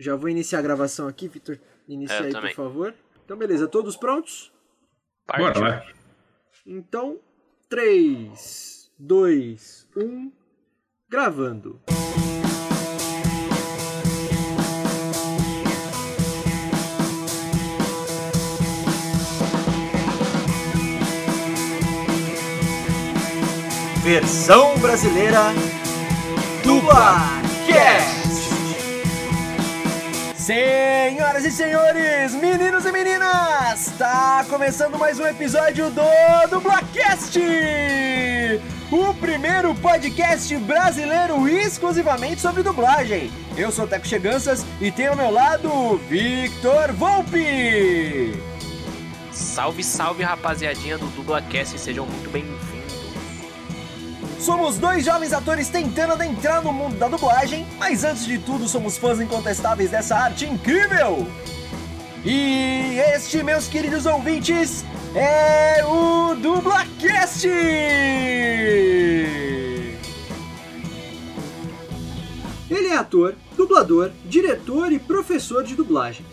Já vou iniciar a gravação aqui, Vitor. Inicia É, eu aí, também. por favor. Então, beleza. Todos prontos? Bora lá. Então, 3, 2, 1. Gravando. Versão brasileira do Blacast. Senhoras e senhores, meninos e meninas, está começando mais um episódio do Dublacast, o primeiro podcast brasileiro exclusivamente sobre dublagem. Eu sou o Teco Cheganças e tenho ao meu lado Victor Volpe. Salve, salve, rapaziadinha do Dublacast, sejam muito bem-vindos. Somos dois jovens atores tentando adentrar no mundo da dublagem, mas antes de tudo somos fãs incontestáveis dessa arte incrível! E este, meus queridos ouvintes, é o Dublacast! Ele é ator, dublador, diretor e professor de dublagem.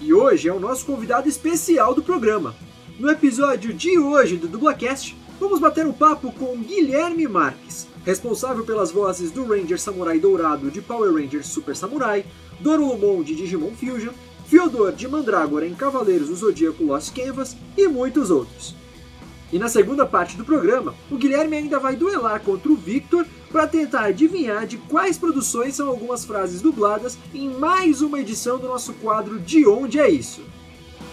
E hoje é o nosso convidado especial do programa. No episódio de hoje do Dublacast, vamos bater um papo com Guilherme Marques, responsável pelas vozes do Ranger Samurai Dourado de Power Rangers Super Samurai, Dorulumon de Digimon Fusion, Fyodor de Mandrágora em Cavaleiros do Zodíaco Lost Canvas e muitos outros. E na segunda parte do programa, o Guilherme ainda vai duelar contra o Victor para tentar adivinhar de quais produções são algumas frases dubladas em mais uma edição do nosso quadro De Onde é Isso?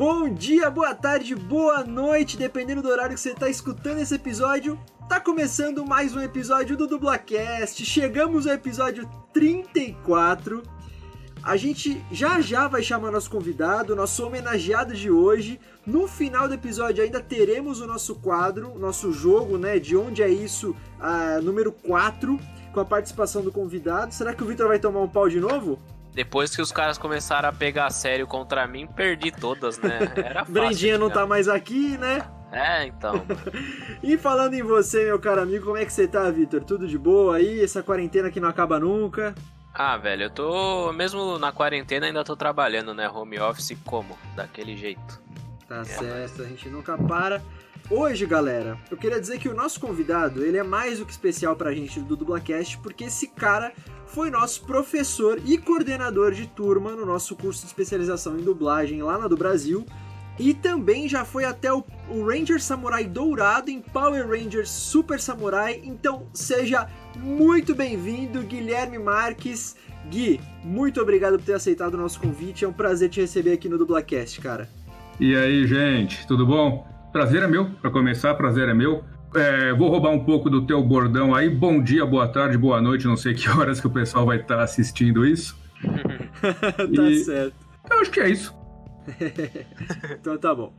Bom dia, boa tarde, boa noite, dependendo do horário que você está escutando esse episódio. Tá começando mais um episódio do Dublacast. Chegamos ao episódio 34. A gente já já vai chamar nosso convidado, nosso homenageado de hoje. No final do episódio ainda teremos o nosso quadro, nosso jogo, né? De onde é isso, ah, número 4, com a participação do convidado. Será que o Victor vai tomar um pau de novo? Depois que os caras começaram a pegar sério contra mim, perdi todas, né? Era fácil. Brendinha não tá mais aqui, né? É, então. E falando em você, meu caro amigo, como é que você tá, Vitor? Tudo de boa aí? Essa quarentena que não acaba nunca? Ah, velho, eu tô. Mesmo na quarentena, ainda tô trabalhando, né? Home office como? Daquele jeito. Tá certo, a gente nunca para. Hoje, galera, eu queria dizer que o nosso convidado, ele é mais do que especial pra gente do Dublacast, porque esse cara foi nosso professor e coordenador de turma no nosso curso de especialização em dublagem lá na do Brasil. E também já foi até o, Ranger Samurai Dourado em Power Rangers Super Samurai. Então seja muito bem-vindo, Guilherme Marques. Gui, muito obrigado por ter aceitado o nosso convite. É um prazer te receber aqui no Dublacast, cara. E aí, gente, tudo bom? Prazer é meu, para começar, prazer é meu. É, vou roubar um pouco do teu bordão aí. Bom dia, boa tarde, boa noite, não sei que horas que o pessoal vai estar assistindo isso. tá E- certo. Eu acho que é isso. Então tá bom.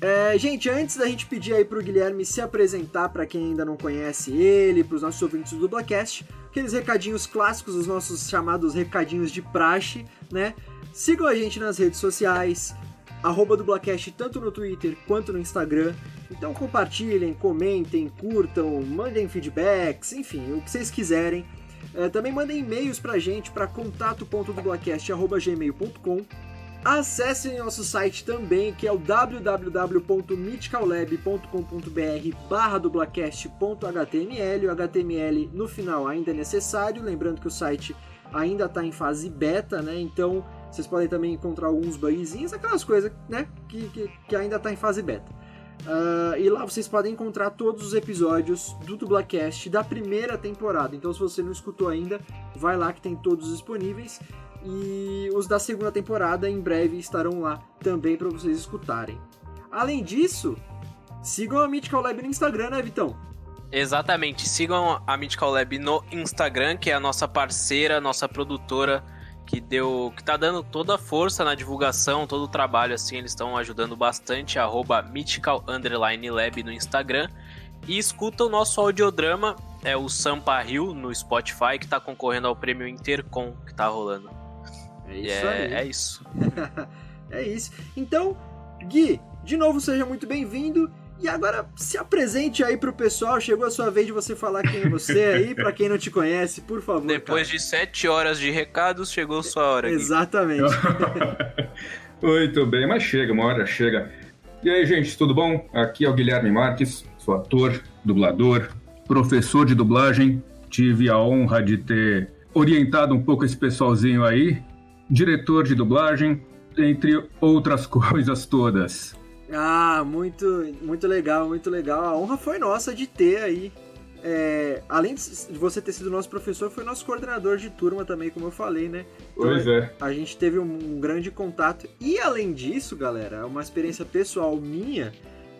É, gente, antes da gente pedir aí pro Guilherme se apresentar para quem ainda não conhece ele, pros nossos ouvintes do Dublacast, aqueles recadinhos clássicos, os nossos chamados recadinhos de praxe, né? Sigam a gente nas redes sociais, arroba Dublacast tanto no Twitter quanto no Instagram. Então compartilhem, comentem, curtam, mandem feedbacks, enfim, o que vocês quiserem. É, também mandem e-mails pra gente para contato.dublacast.gmail.com Acessem nosso site também, que é o www.mythicallab.com.br barra dublacast.html. O HTML no final ainda é necessário, lembrando que o site ainda está em fase beta, né? Então vocês podem também encontrar alguns bugzinhos, aquelas coisas, né? Que, que, que ainda está em fase beta. Ah, e lá vocês podem encontrar todos os episódios do Dublacast da primeira temporada. Então, se você não escutou ainda, vai lá que tem todos disponíveis. E os da segunda temporada em breve estarão lá também para vocês escutarem. Além disso, sigam a Mythical Lab no Instagram, né, Vitão? Exatamente. Sigam a Mythical Lab no Instagram, que é a nossa parceira, nossa produtora, que deu. que tá dando toda a força na divulgação, todo o trabalho, assim, eles estão ajudando bastante. Arroba Mythical Lab no Instagram. E escuta o nosso audiodrama, é o Sampa Rio no Spotify, que tá concorrendo ao prêmio Intercom que tá rolando. É isso é, aí. é isso. é isso. Então, Gui, de novo seja muito bem-vindo. E agora se apresente aí pro pessoal. Chegou a sua vez de você falar quem é você aí, pra quem não te conhece, por favor. Depois cara. de sete horas de recados, chegou sua hora. Gui. Exatamente. Muito bem, mas chega, uma hora chega. E aí, gente, tudo bom? Aqui é o Guilherme Marques, sou ator, dublador, professor de dublagem. Tive a honra de ter orientado um pouco esse pessoalzinho aí, diretor de dublagem, entre outras coisas todas. Ah, muito, muito legal, muito legal. A honra foi nossa de ter aí. É, além de você ter sido nosso professor, foi nosso coordenador de turma também, como eu falei, né? Então, Pois é. A gente teve um, um grande contato. E além disso, galera, é uma experiência pessoal minha,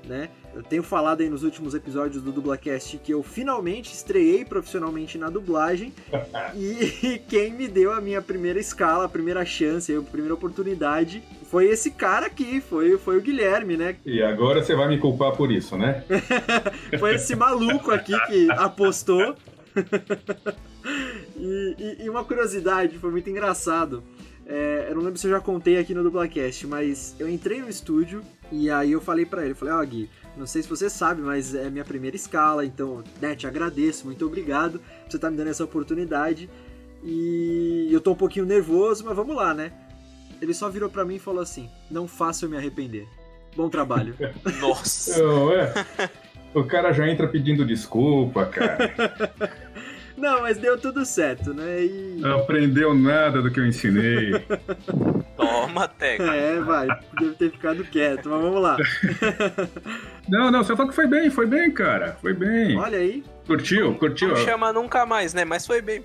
né? Eu tenho falado aí nos últimos episódios do Dublacast que eu finalmente estreiei profissionalmente na dublagem. e quem me deu a minha primeira escala, a primeira chance, a primeira oportunidade foi esse cara aqui, foi, foi o Guilherme, né? E agora você vai me culpar por isso, né? foi esse maluco aqui que apostou. e, e, e, uma curiosidade, foi muito engraçado. É, eu não lembro se eu já contei aqui no Dublacast, mas eu entrei no estúdio e aí eu falei para ele, eu falei, ó oh, Gui, não sei se você sabe, mas é minha primeira escala, então, né, te agradeço, muito obrigado por você estar tá me dando essa oportunidade. E eu tô um pouquinho nervoso, mas vamos lá, né? Ele só virou para mim e falou assim: "Não faça eu me arrepender. Bom trabalho." Nossa. Não, é. O cara já entra pedindo desculpa, cara. Não, mas deu tudo certo, né? E... Não aprendeu nada do que eu ensinei. Toma, Teca. É, vai. Deve ter ficado quieto, mas vamos lá. Não, não, você falou que foi bem, foi bem, cara. Foi bem. Olha aí. Curtiu, curtiu. Não chama nunca mais, né? Mas foi bem.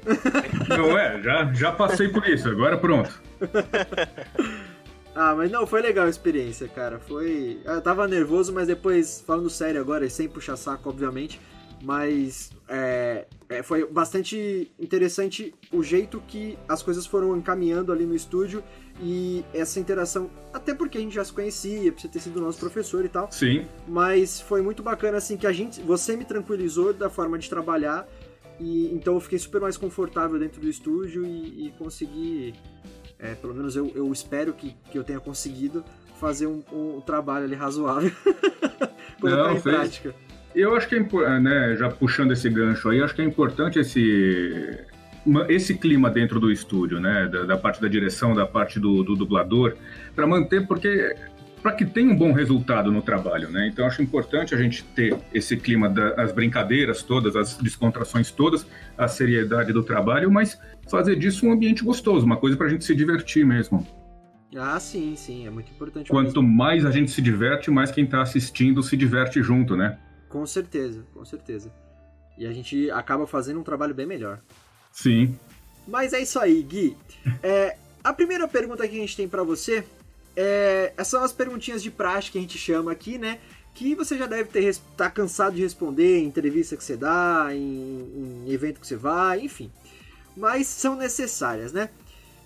Não é, já, já passei por isso, agora pronto. Ah, mas não, foi legal a experiência, cara. Foi. Eu tava nervoso, mas depois, falando sério agora, sem puxar saco, obviamente, mas é, é, foi bastante interessante o jeito que as coisas foram encaminhando ali no estúdio e essa interação, até porque a gente já se conhecia, por você ter sido nosso professor e tal. Sim. Mas foi muito bacana assim que a gente, você me tranquilizou da forma de trabalhar e então eu fiquei super mais confortável dentro do estúdio e, e consegui, é, pelo menos eu, eu espero que, que eu tenha conseguido fazer um, um trabalho ali razoável, colocar Não, em fez. prática. Eu acho que é, né, já puxando esse gancho aí, acho que é importante esse esse clima dentro do estúdio, né, da, da parte da direção, da parte do, do dublador, para manter, porque para que tenha um bom resultado no trabalho, né? Então acho importante a gente ter esse clima das brincadeiras todas, as descontrações todas, a seriedade do trabalho, mas fazer disso um ambiente gostoso, uma coisa para a gente se divertir mesmo. Ah, sim, sim, é muito importante. Quanto mesmo. mais a gente se diverte, mais quem está assistindo se diverte junto, né? Com certeza, com certeza. E a gente acaba fazendo um trabalho bem melhor. Sim. Mas é isso aí, Gui. É, a primeira pergunta que a gente tem para você é, são as perguntinhas de praxe que a gente chama aqui, né? Que você já deve ter tá cansado de responder em entrevista que você dá, em, em evento que você vai, enfim. Mas são necessárias, né?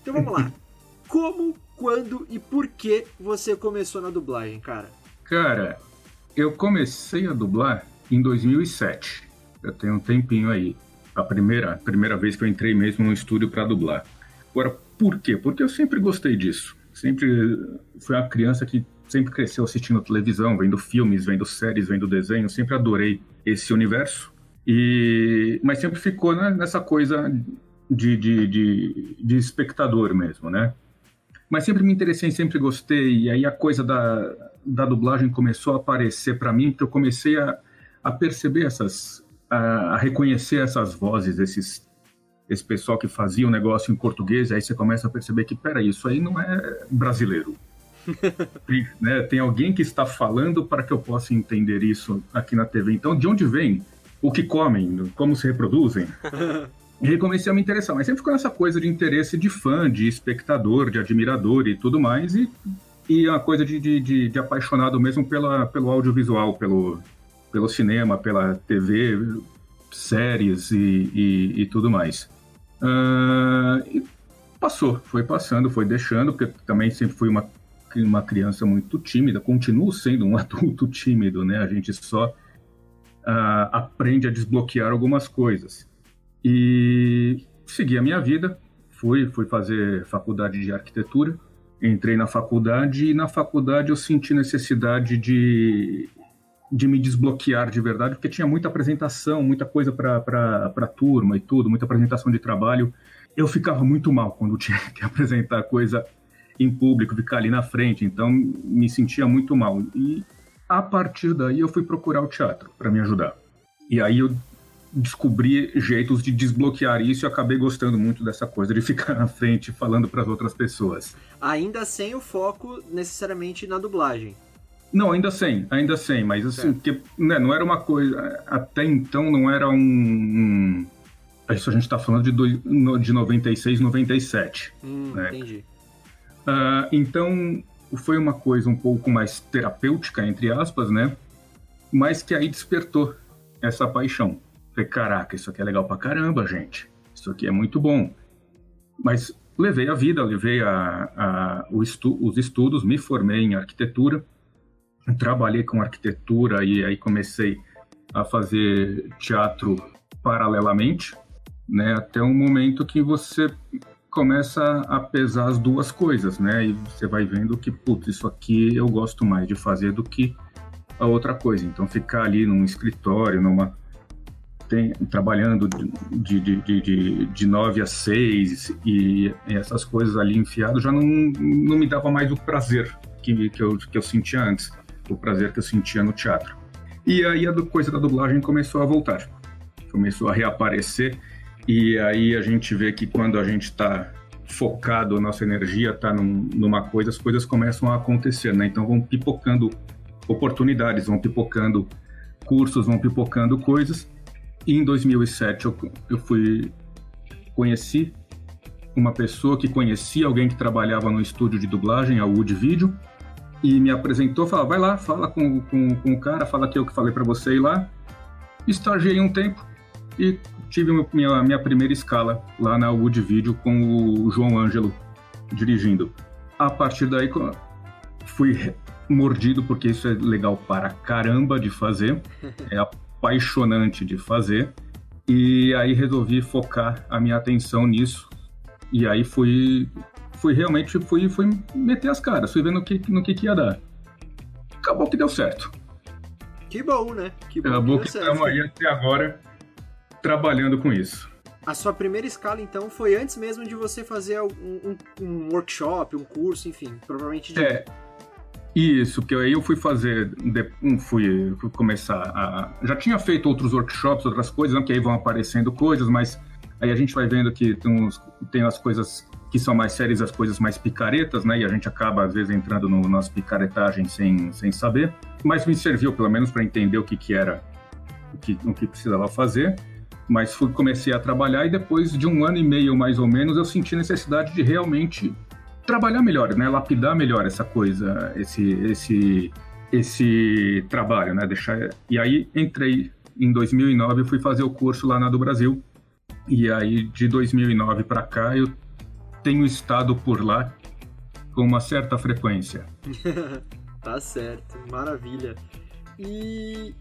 Então vamos lá. Como, quando e por que você começou na dublagem, cara? Cara, eu comecei a dublar em 2007. Eu tenho um tempinho aí. A primeira, primeira vez que eu entrei mesmo no estúdio para dublar. Agora, por quê? Porque eu sempre gostei disso. Sempre fui uma criança que sempre cresceu assistindo televisão, vendo filmes, vendo séries, vendo desenho. Sempre adorei esse universo. E mas sempre ficou né, nessa coisa de, de, de, de espectador mesmo, né? Mas sempre me interessei, sempre gostei. E aí a coisa da, da dublagem começou a aparecer para mim, porque eu comecei a, a perceber essas, a, a, reconhecer essas vozes, esses, esse pessoal que fazia o um negócio em português. Aí você começa a perceber que, peraí, isso aí não é brasileiro. né, tem alguém que está falando para que eu possa entender isso aqui na TV. Então, de onde vem? O que comem? Como se reproduzem? E aí comecei a me interessar, mas sempre ficou essa coisa de interesse de fã, de espectador, de admirador e tudo mais, e, e uma coisa de, de, de, de apaixonado mesmo pela, pelo audiovisual, pelo, pelo cinema, pela TV. séries e, e, e tudo mais. Uh, e passou, foi passando, foi deixando, porque também sempre fui uma, uma criança muito tímida, continuo sendo um adulto tímido, né? A gente só uh, aprende a desbloquear algumas coisas. E segui a minha vida, fui, fui fazer faculdade de arquitetura, entrei na faculdade e na faculdade eu senti necessidade de, de me desbloquear de verdade, porque tinha muita apresentação, muita coisa para a turma e tudo, muita apresentação de trabalho. Eu ficava muito mal quando tinha que apresentar coisa em público, ficar ali na frente, então me sentia muito mal. E a partir daí eu fui procurar o teatro para me ajudar. E aí eu descobri jeitos de desbloquear isso e acabei gostando muito dessa coisa de ficar na frente falando para as outras pessoas. Ainda sem o foco necessariamente na dublagem. Não, ainda sem, ainda sem, mas assim, porque, né, não era uma coisa. Até então não era um. um isso a gente está falando de, do, de 96, 97. Hum, né? Entendi. Uh, então foi uma coisa um pouco mais terapêutica, entre aspas, né? Mas que aí despertou essa paixão. Falei, caraca, isso aqui é legal pra caramba, gente. Isso aqui é muito bom. Mas levei a vida, levei a, a estu, os estudos, me formei em arquitetura, trabalhei com arquitetura e aí comecei a fazer teatro paralelamente, né? Até um momento que você começa a pesar as duas coisas, né? E você vai vendo que, putz, isso aqui eu gosto mais de fazer do que a outra coisa. Então, ficar ali num escritório, numa tem, trabalhando de, de, de, de, de 9 a 6 e, e essas coisas ali enfiado já não, não me dava mais o prazer que, que, eu, que eu sentia antes, o prazer que eu sentia no teatro. E aí a coisa da dublagem começou a voltar, começou a reaparecer e aí a gente vê que quando a gente está focado, a nossa energia está num, numa coisa, as coisas começam a acontecer, né? Então vão pipocando oportunidades, vão pipocando cursos, vão pipocando coisas e em 2007 eu, eu fui conheci uma pessoa que conhecia alguém que trabalhava no estúdio de dublagem, a Wood Video, e me apresentou, falou, vai lá, fala com, com, com o cara, fala que eu que falei para você ir lá. Estagiei um tempo e tive minha, minha primeira escala lá na Wood Video com o João Ângelo dirigindo. A partir daí fui mordido, porque isso é legal para caramba de fazer. É apaixonante de fazer. E aí resolvi focar a minha atenção nisso. E aí fui, fui realmente fui, fui meter as caras, fui vendo no que, no que, que ia dar. Acabou que deu certo. Que bom, né? Que bom Acabou que, que estamos aí até agora trabalhando com isso. A sua primeira escala, então, foi antes mesmo de você fazer um, um, um workshop, um curso, enfim, provavelmente de... É, isso, porque aí eu fui fazer, fui, fui, começar a. Já tinha feito outros workshops, outras coisas, né, que aí vão aparecendo coisas, mas aí a gente vai vendo que tem, uns, tem as coisas que são mais sérias, as coisas mais picaretas, né? E a gente acaba, às vezes, entrando no, nas picaretagens sem, sem saber. Mas me serviu, pelo menos, para entender o que, que era, o que, o que precisava fazer. Mas fui, comecei a trabalhar e depois de um ano e meio, mais ou menos, eu senti necessidade de realmente trabalhar melhor, né? Lapidar melhor essa coisa, esse, esse, esse trabalho, né? Deixar... E aí entrei em 2009, eu fui fazer o curso lá na do Brasil. E aí de 2009 para cá eu tenho estado por lá com uma certa frequência. tá certo, maravilha. E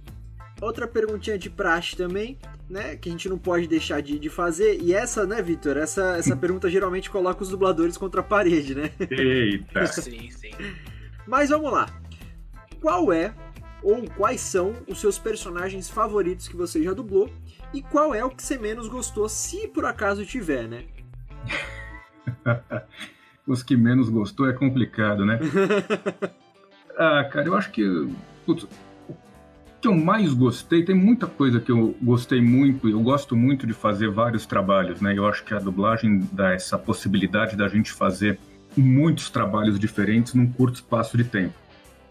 outra perguntinha de praxe também né, que a gente não pode deixar de, de fazer. E essa, né, Vitor? Essa, essa pergunta geralmente coloca os dubladores contra a parede, né? Eita! sim, sim. Mas vamos lá. Qual é ou quais são os seus personagens favoritos que você já dublou? E qual é o que você menos gostou, se por acaso tiver, né? Os que menos gostou é complicado, né? ah, cara, eu acho que. Putz, que eu mais gostei, tem muita coisa que eu gostei muito, eu gosto muito de fazer vários trabalhos, né? Eu acho que a dublagem dá essa possibilidade da gente fazer muitos trabalhos diferentes num curto espaço de tempo.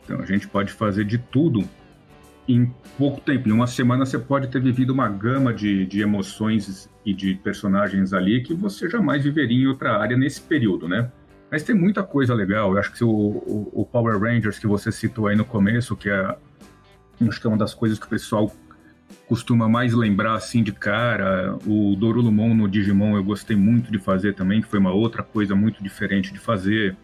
Então a gente pode fazer de tudo em pouco tempo. Em uma semana você pode ter vivido uma gama de, de emoções e de personagens ali que você jamais viveria em outra área nesse período, né? Mas tem muita coisa legal. Eu acho que o, o, o Power Rangers que você citou aí no começo, que é acho que é uma das coisas que o pessoal costuma mais lembrar assim de cara. O Dorulumon no Digimon eu gostei muito de fazer também, que foi uma outra coisa muito diferente de fazer.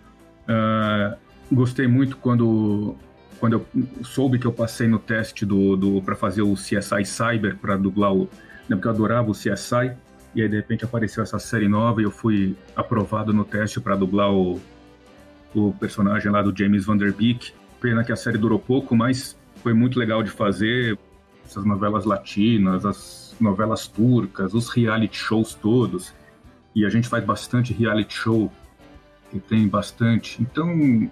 Uh, gostei muito quando quando eu soube que eu passei no teste do, do para fazer o CSI Cyber para dublar o, né, porque eu adorava o CSI e aí de repente apareceu essa série nova e eu fui aprovado no teste para dublar o, o personagem lá do James Van Der Beek. Pena que a série durou pouco, mas foi muito legal de fazer essas novelas latinas, as novelas turcas, os reality shows todos. E a gente faz bastante reality show, e tem bastante. Então,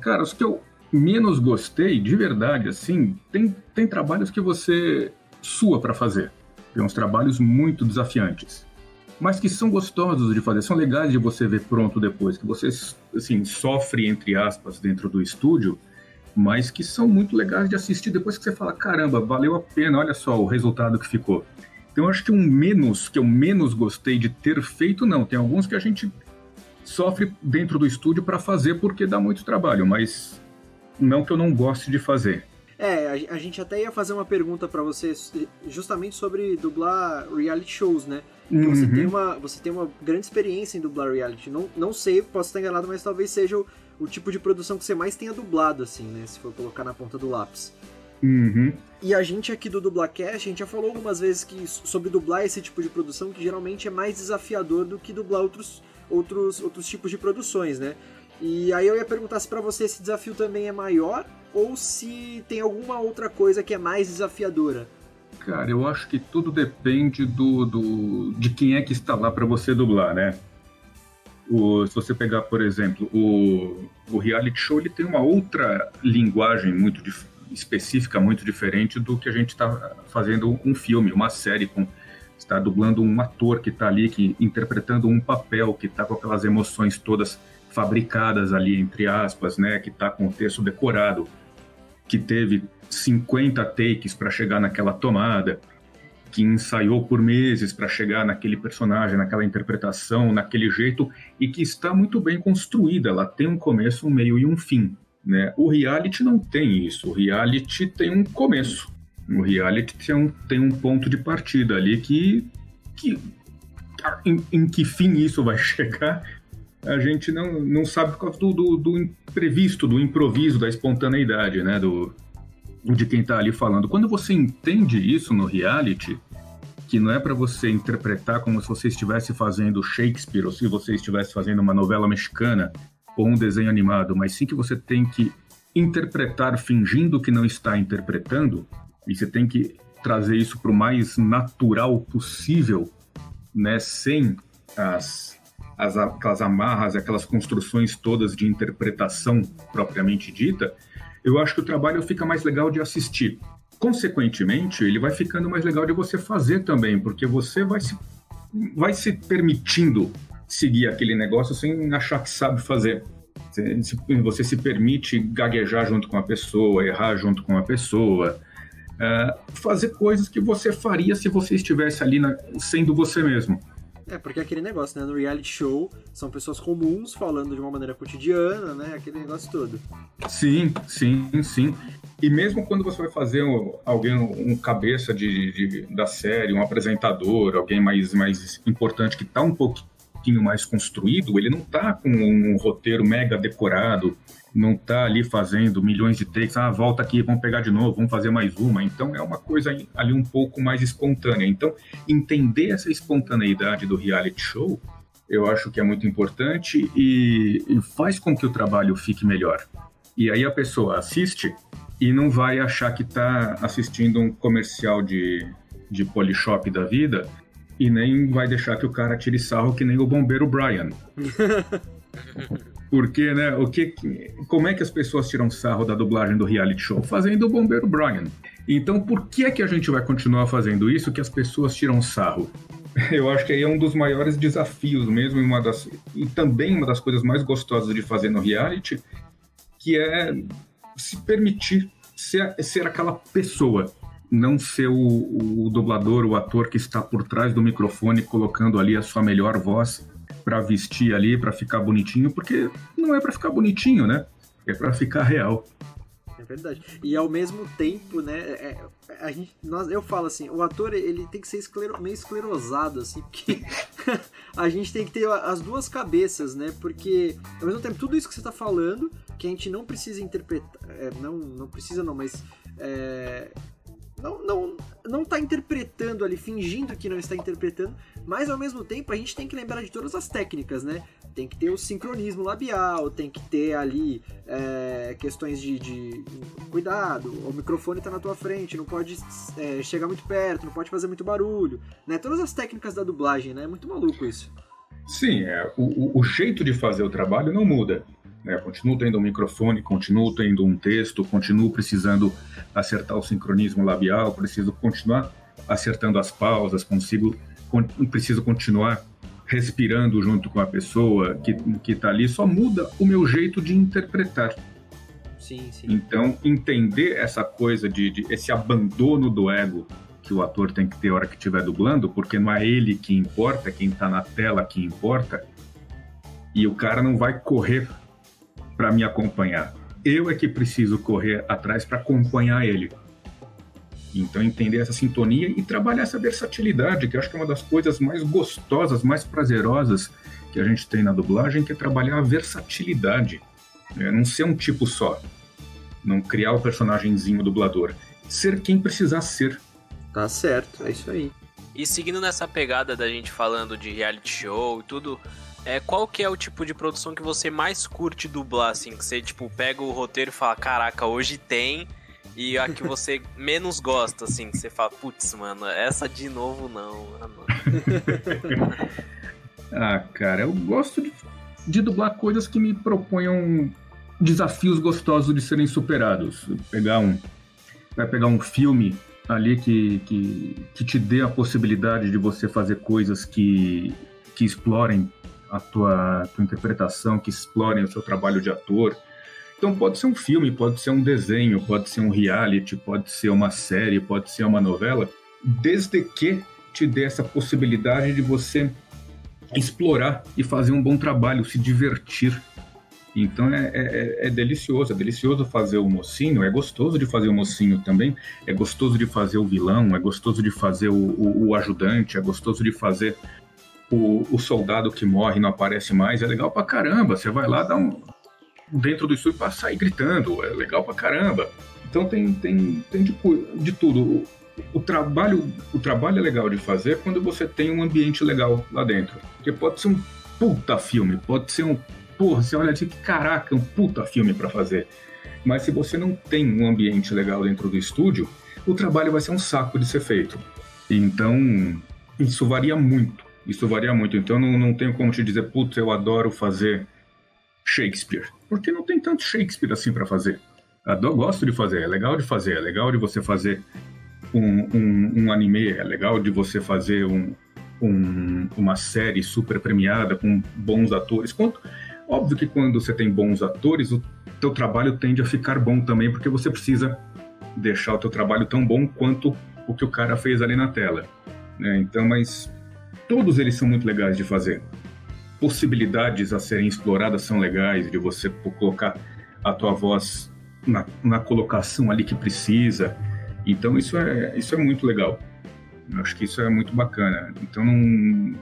cara, os que eu menos gostei, de verdade, assim, tem, tem trabalhos que você sua para fazer. Tem uns trabalhos muito desafiantes. Mas que são gostosos de fazer, são legais de você ver pronto depois, que você, assim, sofre, entre aspas, dentro do estúdio, mas que são muito legais de assistir depois que você fala, caramba, valeu a pena, olha só o resultado que ficou. Então, eu acho que um menos, que eu menos gostei de ter feito, não. Tem alguns que a gente sofre dentro do estúdio para fazer porque dá muito trabalho, mas não que eu não goste de fazer. É, a, a gente até ia fazer uma pergunta para você justamente sobre dublar reality shows, né? Uhum. Você, tem uma, você tem uma grande experiência em dublar reality. Não, não sei, posso estar enganado, mas talvez seja o, o tipo de produção que você mais tenha dublado, assim, né? Se for colocar na ponta do lápis. Uhum. E a gente aqui do Dublacast, a gente já falou algumas vezes que sobre dublar esse tipo de produção que geralmente é mais desafiador do que dublar outros, outros, outros tipos de produções, né? E aí eu ia perguntar se para você esse desafio também é maior ou se tem alguma outra coisa que é mais desafiadora. Cara, eu acho que tudo depende do, do de quem é que está lá para você dublar, né? O, se você pegar, por exemplo, o, o reality show, ele tem uma outra linguagem muito específica, muito diferente do que a gente está fazendo um filme, uma série com está dublando um ator que está ali que interpretando um papel que está com aquelas emoções todas fabricadas ali entre aspas, né, que está com o texto decorado, que teve 50 takes para chegar naquela tomada que ensaiou por meses para chegar naquele personagem, naquela interpretação, naquele jeito e que está muito bem construída. Ela tem um começo, um meio e um fim. Né? O reality não tem isso. O reality tem um começo. O reality tem um, tem um ponto de partida ali que, que em, em que fim isso vai chegar a gente não, não sabe por causa do, do, do imprevisto, do improviso, da espontaneidade, né? Do, de quem está ali falando. Quando você entende isso no reality, que não é para você interpretar como se você estivesse fazendo Shakespeare ou se você estivesse fazendo uma novela mexicana ou um desenho animado, mas sim que você tem que interpretar fingindo que não está interpretando e você tem que trazer isso para o mais natural possível, né, sem as, as aquelas amarras, aquelas construções todas de interpretação propriamente dita, eu acho que o trabalho fica mais legal de assistir. Consequentemente, ele vai ficando mais legal de você fazer também, porque você vai se, vai se permitindo seguir aquele negócio sem achar que sabe fazer. Você se permite gaguejar junto com a pessoa, errar junto com a pessoa, uh, fazer coisas que você faria se você estivesse ali sendo você mesmo. É, porque é aquele negócio, né? No reality show, são pessoas comuns falando de uma maneira cotidiana, né? Aquele negócio todo. Sim, sim, sim. E mesmo quando você vai fazer alguém, um cabeça de, de da série, um apresentador, alguém mais, mais importante que tá um pouquinho mais construído, ele não tá com um roteiro mega decorado, não tá ali fazendo milhões de takes, ah, volta aqui, vamos pegar de novo, vamos fazer mais uma. Então é uma coisa ali um pouco mais espontânea. Então, entender essa espontaneidade do reality show, eu acho que é muito importante e, e faz com que o trabalho fique melhor. E aí a pessoa assiste e não vai achar que está assistindo um comercial de, de Polishop da vida e nem vai deixar que o cara tire sarro que nem o bombeiro Brian. Porque, né, o que, como é que as pessoas tiram sarro da dublagem do reality show? Fazendo o Bombeiro Brian. Então, por que é que a gente vai continuar fazendo isso que as pessoas tiram sarro? Eu acho que aí é um dos maiores desafios mesmo, e, uma das, e também uma das coisas mais gostosas de fazer no reality, que é se permitir ser, ser aquela pessoa, não ser o, o dublador, o ator que está por trás do microfone colocando ali a sua melhor voz para vestir ali, para ficar bonitinho, porque não é para ficar bonitinho, né? É para ficar real. É verdade. E ao mesmo tempo, né, é, a gente, nós, eu falo assim, o ator ele tem que ser esclero, meio esclerosado, assim, porque a gente tem que ter as duas cabeças, né? Porque ao mesmo tempo tudo isso que você está falando, que a gente não precisa interpretar, é, não, não precisa não, mas é, não, não, não tá interpretando ali, fingindo que não está interpretando, mas ao mesmo tempo a gente tem que lembrar de todas as técnicas, né? Tem que ter o sincronismo labial, tem que ter ali é, questões de, de, cuidado, o microfone está na tua frente, não pode é, chegar muito perto, não pode fazer muito barulho, né? Todas as técnicas da dublagem, né? É muito maluco isso. Sim, é, o, o jeito de fazer o trabalho não muda. Né? Continuo tendo um microfone, continuo tendo um texto, continuo precisando acertar o sincronismo labial, preciso continuar acertando as pausas, consigo, preciso continuar respirando junto com a pessoa que está ali, só muda o meu jeito de interpretar. Sim, sim. Então, entender essa coisa de, de esse abandono do ego que o ator tem que ter hora que estiver dublando, porque não é ele que importa, quem está na tela que importa, e o cara não vai correr para me acompanhar. Eu é que preciso correr atrás para acompanhar ele. Então, entender essa sintonia e trabalhar essa versatilidade, que eu acho que é uma das coisas mais gostosas, mais prazerosas que a gente tem na dublagem, que é trabalhar a versatilidade. Né? Não ser um tipo só. Não criar o personagemzinho dublador. Ser quem precisar ser. Tá certo, é isso aí. E seguindo nessa pegada da gente falando de reality show e tudo, é, qual que é o tipo de produção que você mais curte dublar, assim? Que você, tipo, pega o roteiro e fala, caraca, hoje tem... E a que você menos gosta, assim, que você fala, putz, mano, essa de novo não, mano. ah, cara, eu gosto de, de, dublar coisas que me proponham desafios gostosos de serem superados. Pegar um. Vai pegar um filme ali que, que, que te dê a possibilidade de você fazer coisas que, que explorem a tua, tua interpretação, que explorem o seu trabalho de ator. Então pode ser um filme, pode ser um desenho, pode ser um reality, pode ser uma série, pode ser uma novela, desde que te dê essa possibilidade de você explorar e fazer um bom trabalho, se divertir. Então é, é, é, delicioso, é delicioso fazer o mocinho, é gostoso de fazer o mocinho também, é gostoso de fazer o vilão, é gostoso de fazer o, o, o ajudante, é gostoso de fazer o, o soldado que morre não aparece mais, é legal pra caramba. Você vai lá dar um. dentro do estúdio pra sair gritando, é legal pra caramba. Então tem, tem, tem de, de tudo. O, o, trabalho, o trabalho é legal de fazer quando você tem um ambiente legal lá dentro. Porque pode ser um puta filme, pode ser um. Porra, você olha assim, caraca, um puta filme para fazer. Mas se você não tem um ambiente legal dentro do estúdio, o trabalho vai ser um saco de ser feito. Então, isso varia muito. Isso varia muito. Então não, não tenho como te dizer, putz, eu adoro fazer Shakespeare. Porque não tem tanto Shakespeare assim para fazer. Eu gosto de fazer, é legal de fazer, é legal de você fazer um, um, um anime, é legal de você fazer um, um, uma série super premiada com bons atores. Quanto, óbvio que quando você tem bons atores, o teu trabalho tende a ficar bom também, porque você precisa deixar o teu trabalho tão bom quanto o que o cara fez ali na tela. Né? Então, mas todos eles são muito legais de fazer. Possibilidades a serem exploradas são legais, de você colocar a tua voz na, na colocação ali que precisa. Então isso é, isso é muito legal. Eu acho que isso é muito bacana. Então não,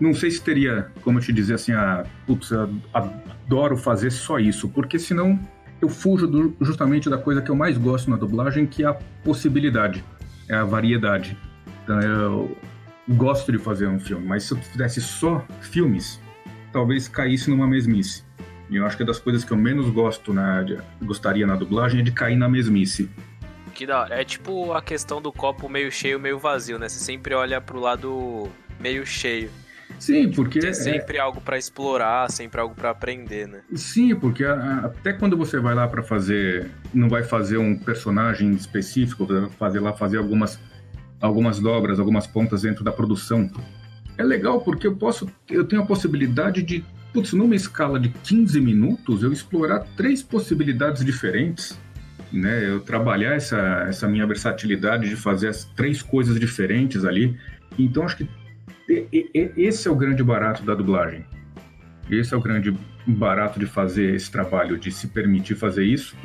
não sei se teria como eu te dizer assim, ah, putz, adoro fazer só isso, porque senão eu fujo do, justamente da coisa que eu mais gosto na dublagem, que é a possibilidade, é a variedade. Então eu, gosto de fazer um filme, mas se eu fizesse só filmes, talvez caísse numa mesmice. E eu acho que é das coisas que eu menos gosto na, de, gostaria na dublagem é de cair na mesmice. Que da É tipo a questão do copo meio cheio, meio vazio, né? Você sempre olha pro lado meio cheio. Sim, porque. Tem sempre é... algo para explorar, sempre algo para aprender, né? Sim, porque até quando você vai lá para fazer. Não vai fazer um personagem específico, vai fazer lá fazer algumas algumas dobras, algumas pontas dentro da produção. É legal porque eu posso, eu tenho a possibilidade de, putz, numa escala de 15 minutos, eu explorar três possibilidades diferentes, né? Eu trabalhar essa, essa minha versatilidade de fazer as três coisas diferentes ali. Então acho que esse é o grande barato da dublagem. Esse é o grande barato de fazer esse trabalho, de se permitir fazer isso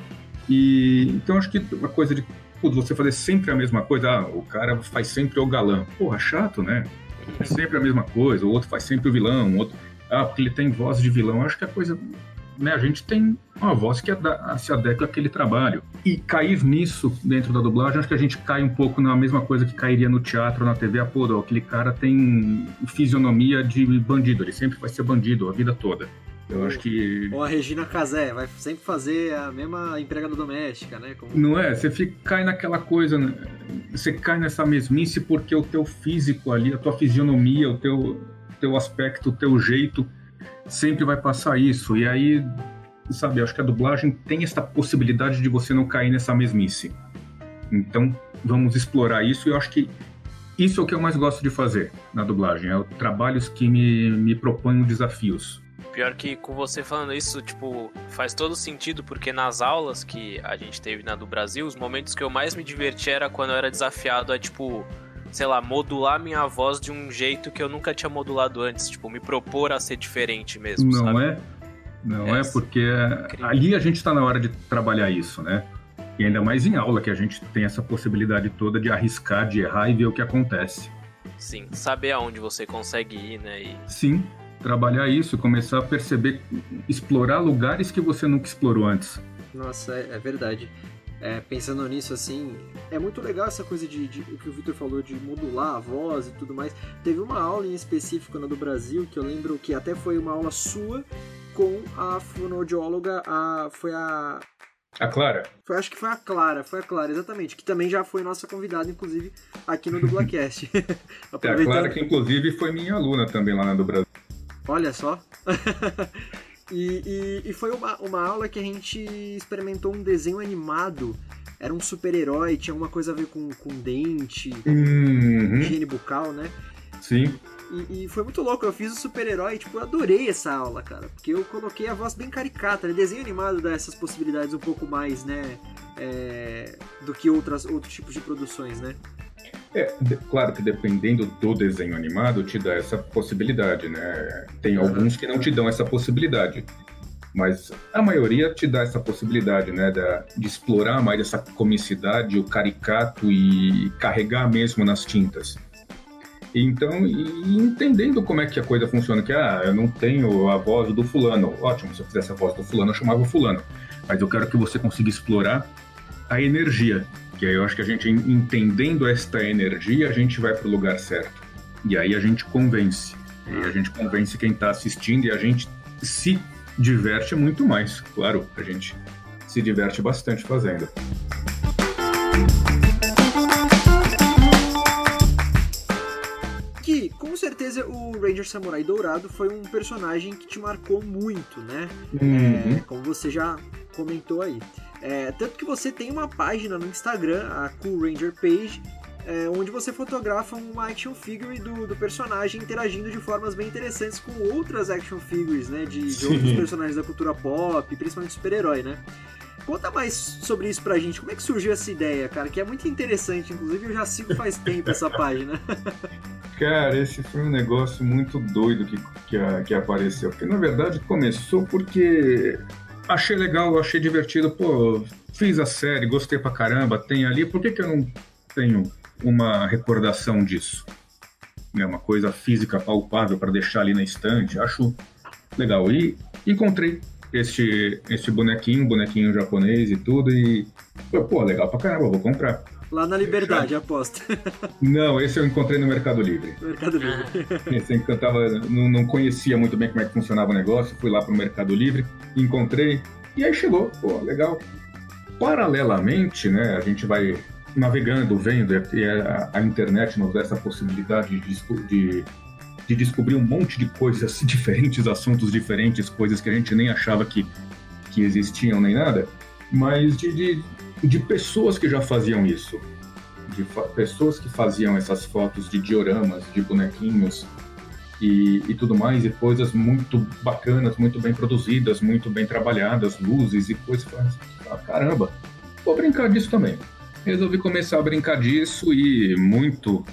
E então acho que uma coisa de putz, você fazer sempre a mesma coisa, ah, o cara faz sempre o galã. Porra, chato, né? É sempre a mesma coisa, o outro faz sempre o vilão, o outro. Ah, porque ele tem voz de vilão. Acho que a coisa né, a gente tem uma voz que se adequa àquele trabalho. E cair nisso dentro da dublagem, acho que a gente cai um pouco na mesma coisa que cairia no teatro, na TV. Ah, pô, aquele cara tem fisionomia de bandido, ele sempre vai ser bandido a vida toda. Eu acho que. Ou a Regina Casé, vai sempre fazer a mesma empregada doméstica, né? Como... Não é? Você fica, cai naquela coisa, né? você cai nessa mesmice porque o teu físico ali, a tua fisionomia, o teu, teu aspecto, o teu jeito sempre vai passar isso. E aí, sabe, acho que a dublagem tem essa possibilidade de você não cair nessa mesmice. Então, vamos explorar isso e eu acho que isso é o que eu mais gosto de fazer na dublagem, é trabalhos que me, me propõem desafios. Pior que com você falando isso, tipo, faz todo sentido, porque nas aulas que a gente teve na do Brasil, os momentos que eu mais me diverti era quando eu era desafiado a, tipo, sei lá, modular minha voz de um jeito que eu nunca tinha modulado antes, tipo, me propor a ser diferente mesmo, Não sabe? é? Não é, é porque incrível. ali a gente está na hora de trabalhar isso, né? E ainda mais em aula, que a gente tem essa possibilidade toda de arriscar, de errar e ver o que acontece. Sim, saber aonde você consegue ir, né? E... Sim, trabalhar isso, começar a perceber, explorar lugares que você nunca explorou antes. Nossa, é, é verdade é, pensando nisso, assim, é muito legal essa coisa de, de o que o Victor falou de modular a voz e tudo mais. Teve uma aula em específico na do Brasil que eu lembro que até foi uma aula sua com a fonoaudióloga, a, foi a a Clara? Foi, acho que foi a Clara, foi a Clara, exatamente. Que também já foi nossa convidada, inclusive, aqui no Dublacast. é, a Clara, que inclusive foi minha aluna também lá na do Brasil. Olha só. E, e, e, foi uma, uma aula que a gente experimentou um desenho animado. Era um super-herói, tinha alguma coisa a ver com, com dente, uhum. higiene bucal, né? Sim. E, e, foi muito louco, eu fiz o super-herói, tipo, eu adorei essa aula, cara. Porque eu coloquei a voz bem caricata, né? Desenho animado dá essas possibilidades um pouco mais, né? É, do que outras, outros tipos de produções, né? É, claro que dependendo do desenho animado, te dá essa possibilidade, né? Tem uhum. alguns que não te dão essa possibilidade. Mas a maioria te dá essa possibilidade, né? De, de explorar mais essa comicidade, o caricato e carregar mesmo nas tintas. Então, e entendendo como é que a coisa funciona, que ah, eu não tenho a voz do fulano. Ótimo, se eu fizesse a voz do fulano, eu chamava o fulano. Mas eu quero que você consiga explorar a energia que aí eu acho que a gente, entendendo esta energia, a gente vai para o lugar certo. E aí a gente convence. E a gente convence quem está assistindo e a gente se diverte muito mais. Claro, a gente se diverte bastante fazendo. Que, com certeza, o Ranger Samurai Dourado foi um personagem que te marcou muito, né? Uhum. É, como você já comentou aí. É, tanto que você tem uma página no Instagram, a Cool Ranger Page, é, onde você fotografa uma action figure do, do, personagem interagindo de formas bem interessantes com outras action figures, né? De, de outros personagens da cultura pop, principalmente super-herói, né? Conta mais sobre isso pra gente. Como é que surgiu essa ideia, cara? Que é muito interessante. Inclusive, eu já sigo faz tempo essa página. Cara, esse foi um negócio muito doido que, que, que apareceu. Porque, na verdade, começou porque achei legal, achei divertido, pô, fiz a série, gostei pra caramba, tem ali, por que, que eu não tenho uma recordação disso? É uma coisa física palpável para deixar ali na estante, acho legal. E encontrei este, este bonequinho, bonequinho japonês e tudo, e pô, legal pra caramba, vou comprar. Lá na Liberdade, Já... aposta. Não, esse eu encontrei no Mercado Livre. Mercado Livre. Esse eu tava, não, não conhecia muito bem como é que funcionava o negócio, fui lá pro Mercado Livre, encontrei, e aí chegou, pô, legal. Paralelamente, né, a gente vai navegando, vendo, e a, a internet nos dá essa possibilidade de, de, de, descobrir um monte de coisas diferentes, assuntos diferentes, coisas que a gente nem achava que, que existiam nem nada, mas de, de de pessoas que já faziam isso, de pessoas que faziam essas fotos de dioramas, de bonequinhos e, e, tudo mais, e coisas muito bacanas, muito bem produzidas, muito bem trabalhadas, luzes e coisas. Ah, caramba, vou brincar disso também. Resolvi começar a brincar disso e muito,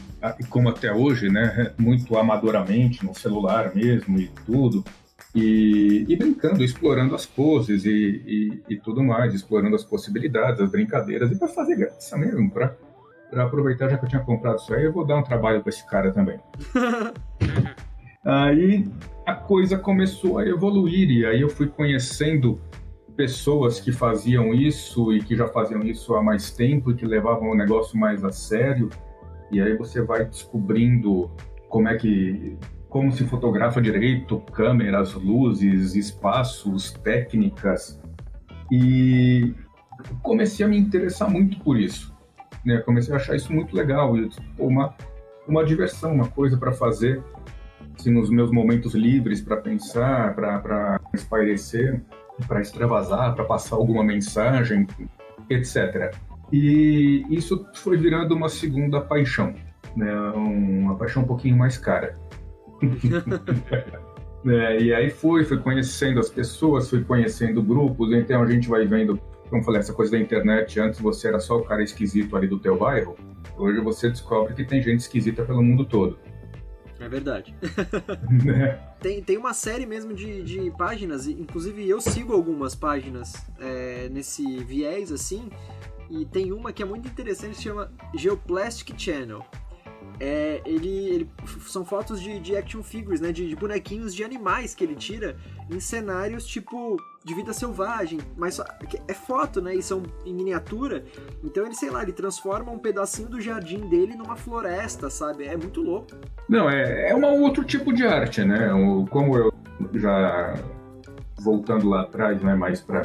como até hoje, né, muito amadoramente, no celular mesmo e tudo. E, e brincando, explorando as poses e, e, e, tudo mais, explorando as possibilidades, as brincadeiras, e para fazer graça mesmo, para aproveitar, já que eu tinha comprado isso aí, eu vou dar um trabalho para esse cara também. aí a coisa começou a evoluir, e aí eu fui conhecendo pessoas que faziam isso e que já faziam isso há mais tempo e que levavam o negócio mais a sério. E aí você vai descobrindo como é que como se fotografa direito, câmeras, luzes, espaços, técnicas. E comecei a me interessar muito por isso. Né? Comecei a achar isso muito legal, uma, uma diversão, uma coisa para fazer assim, nos meus momentos livres para pensar, para espairecer, para extravasar, para passar alguma mensagem, etc. E isso foi virando uma segunda paixão, né? uma paixão um pouquinho mais cara. é, e aí fui, fui conhecendo as pessoas, fui conhecendo grupos, então a gente vai vendo, como falei, essa coisa da internet, antes você era só o cara esquisito ali do teu bairro, hoje você descobre que tem gente esquisita pelo mundo todo. É verdade. É. tem, tem uma série mesmo de, de páginas, inclusive eu sigo algumas páginas é, nesse viés assim, e tem uma que é muito interessante, se chama Geoplastic Channel é, ele, ele, são fotos de, de action figures, né? De, de, bonequinhos de animais que ele tira em cenários tipo de vida selvagem, mas é foto, né? E são em miniatura. Então ele, sei lá, ele transforma um pedacinho do jardim dele numa floresta, sabe? É muito louco. Não, é, é um outro tipo de arte, né? Como eu já voltando lá atrás, não é mais para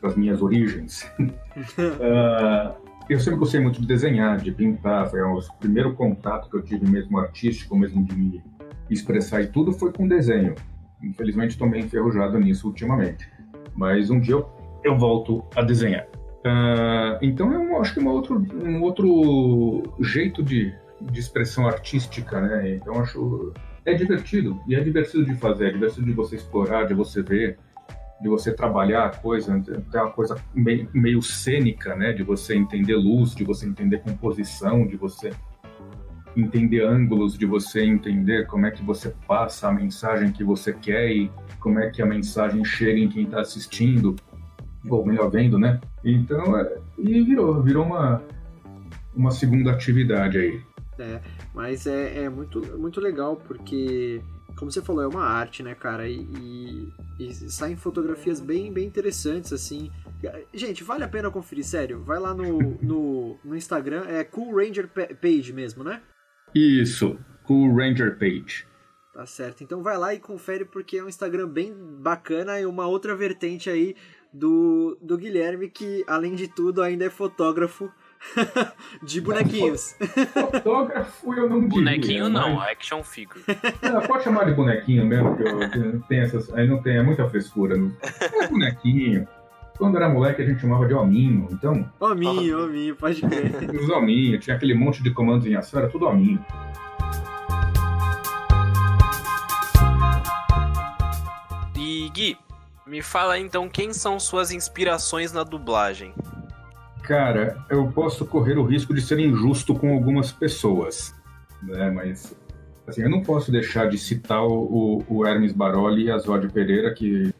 as minhas origens. uh, Eu sempre gostei muito de desenhar, de pintar. Foi o primeiro contato que eu tive mesmo artístico, mesmo de me expressar e tudo foi com desenho. Infelizmente estou meio enferrujado nisso ultimamente. Mas um dia eu, eu volto a desenhar. Uh, então eu acho que é outro, um outro jeito de, de expressão artística, né? Então acho é divertido e é divertido de fazer, é divertido de você explorar, de você ver de você trabalhar a coisa, tem uma coisa meio, meio cênica, né? De você entender luz, de você entender composição, de você entender ângulos, de você entender como é que você passa a mensagem que você quer e como é que a mensagem chega em quem está assistindo, ou melhor, vendo, né? Então, é, e virou, virou uma, uma segunda atividade aí. É, mas é, é muito, muito legal porque como você falou, é uma arte, né, cara? E, e, e, saem fotografias bem, bem interessantes, assim. Gente, vale a pena conferir, sério. Vai lá no, no, no Instagram, é Cool Ranger Page mesmo, né? Isso, Cool Ranger Page. Tá certo. Então vai lá e confere porque é um Instagram bem bacana e uma outra vertente aí do, do Guilherme, que além de tudo ainda é fotógrafo de bonequinhos. Fotógrafo eu não diria. Bonequinho não, action figure. Não, pode chamar de bonequinho mesmo, que eu, tem essas, aí não tem, é muita frescura. Não é bonequinho. Quando era moleque a gente chamava de hominho, então... Hominho, hominho, pode crer. Os hominhos, tinha aquele monte de comandos em ação, era tudo hominho. E Gui, me fala então quem são suas inspirações na dublagem? Cara, eu posso correr o risco de ser injusto com algumas pessoas, né? Mas assim, eu não posso deixar de citar o, o Hermes Baroli e a Zod Pereira, que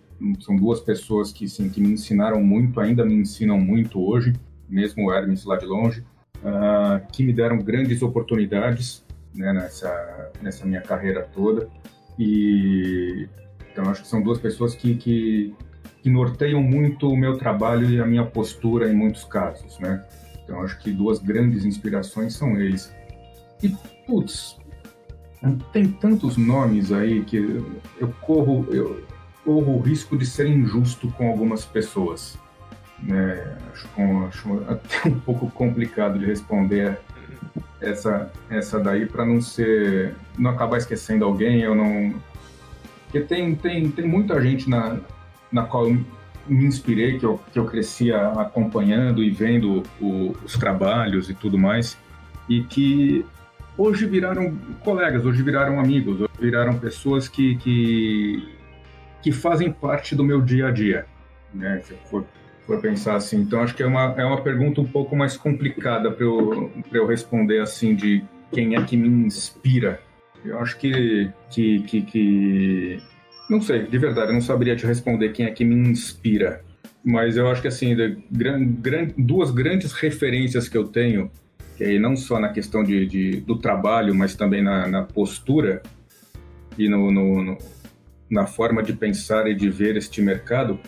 são duas pessoas que, sim, que me ensinaram muito, ainda me ensinam muito hoje, mesmo o Hermes lá de longe, uh, que me deram grandes oportunidades né, nessa, nessa minha carreira toda. E então acho que são duas pessoas que, que que norteiam muito o meu trabalho e a minha postura em muitos casos, né? Então acho que duas grandes inspirações são eles. E putz, tem tantos nomes aí que eu corro eu corro o risco de ser injusto com algumas pessoas. Né? Acho, acho até um pouco complicado de responder essa essa daí para não ser não acabar esquecendo alguém eu não porque tem tem tem muita gente na na qual eu me inspirei, que eu, que eu crescia acompanhando e vendo o, os trabalhos e tudo mais, e que hoje viraram colegas, hoje viraram amigos, hoje viraram pessoas que, que, que fazem parte do meu dia a dia, né? Se for, for pensar assim. Então, acho que é uma, é uma pergunta um pouco mais complicada para eu, eu responder assim, de quem é que me inspira. Eu acho que, que, que, que Não sei, de verdade, eu não saberia te responder quem é que me inspira. Mas eu acho que, assim, gran, gran, duas grandes referências que eu tenho, que aí não só na questão de, de do trabalho, mas também na, na postura e no, no, no, na forma de pensar e de ver este mercado,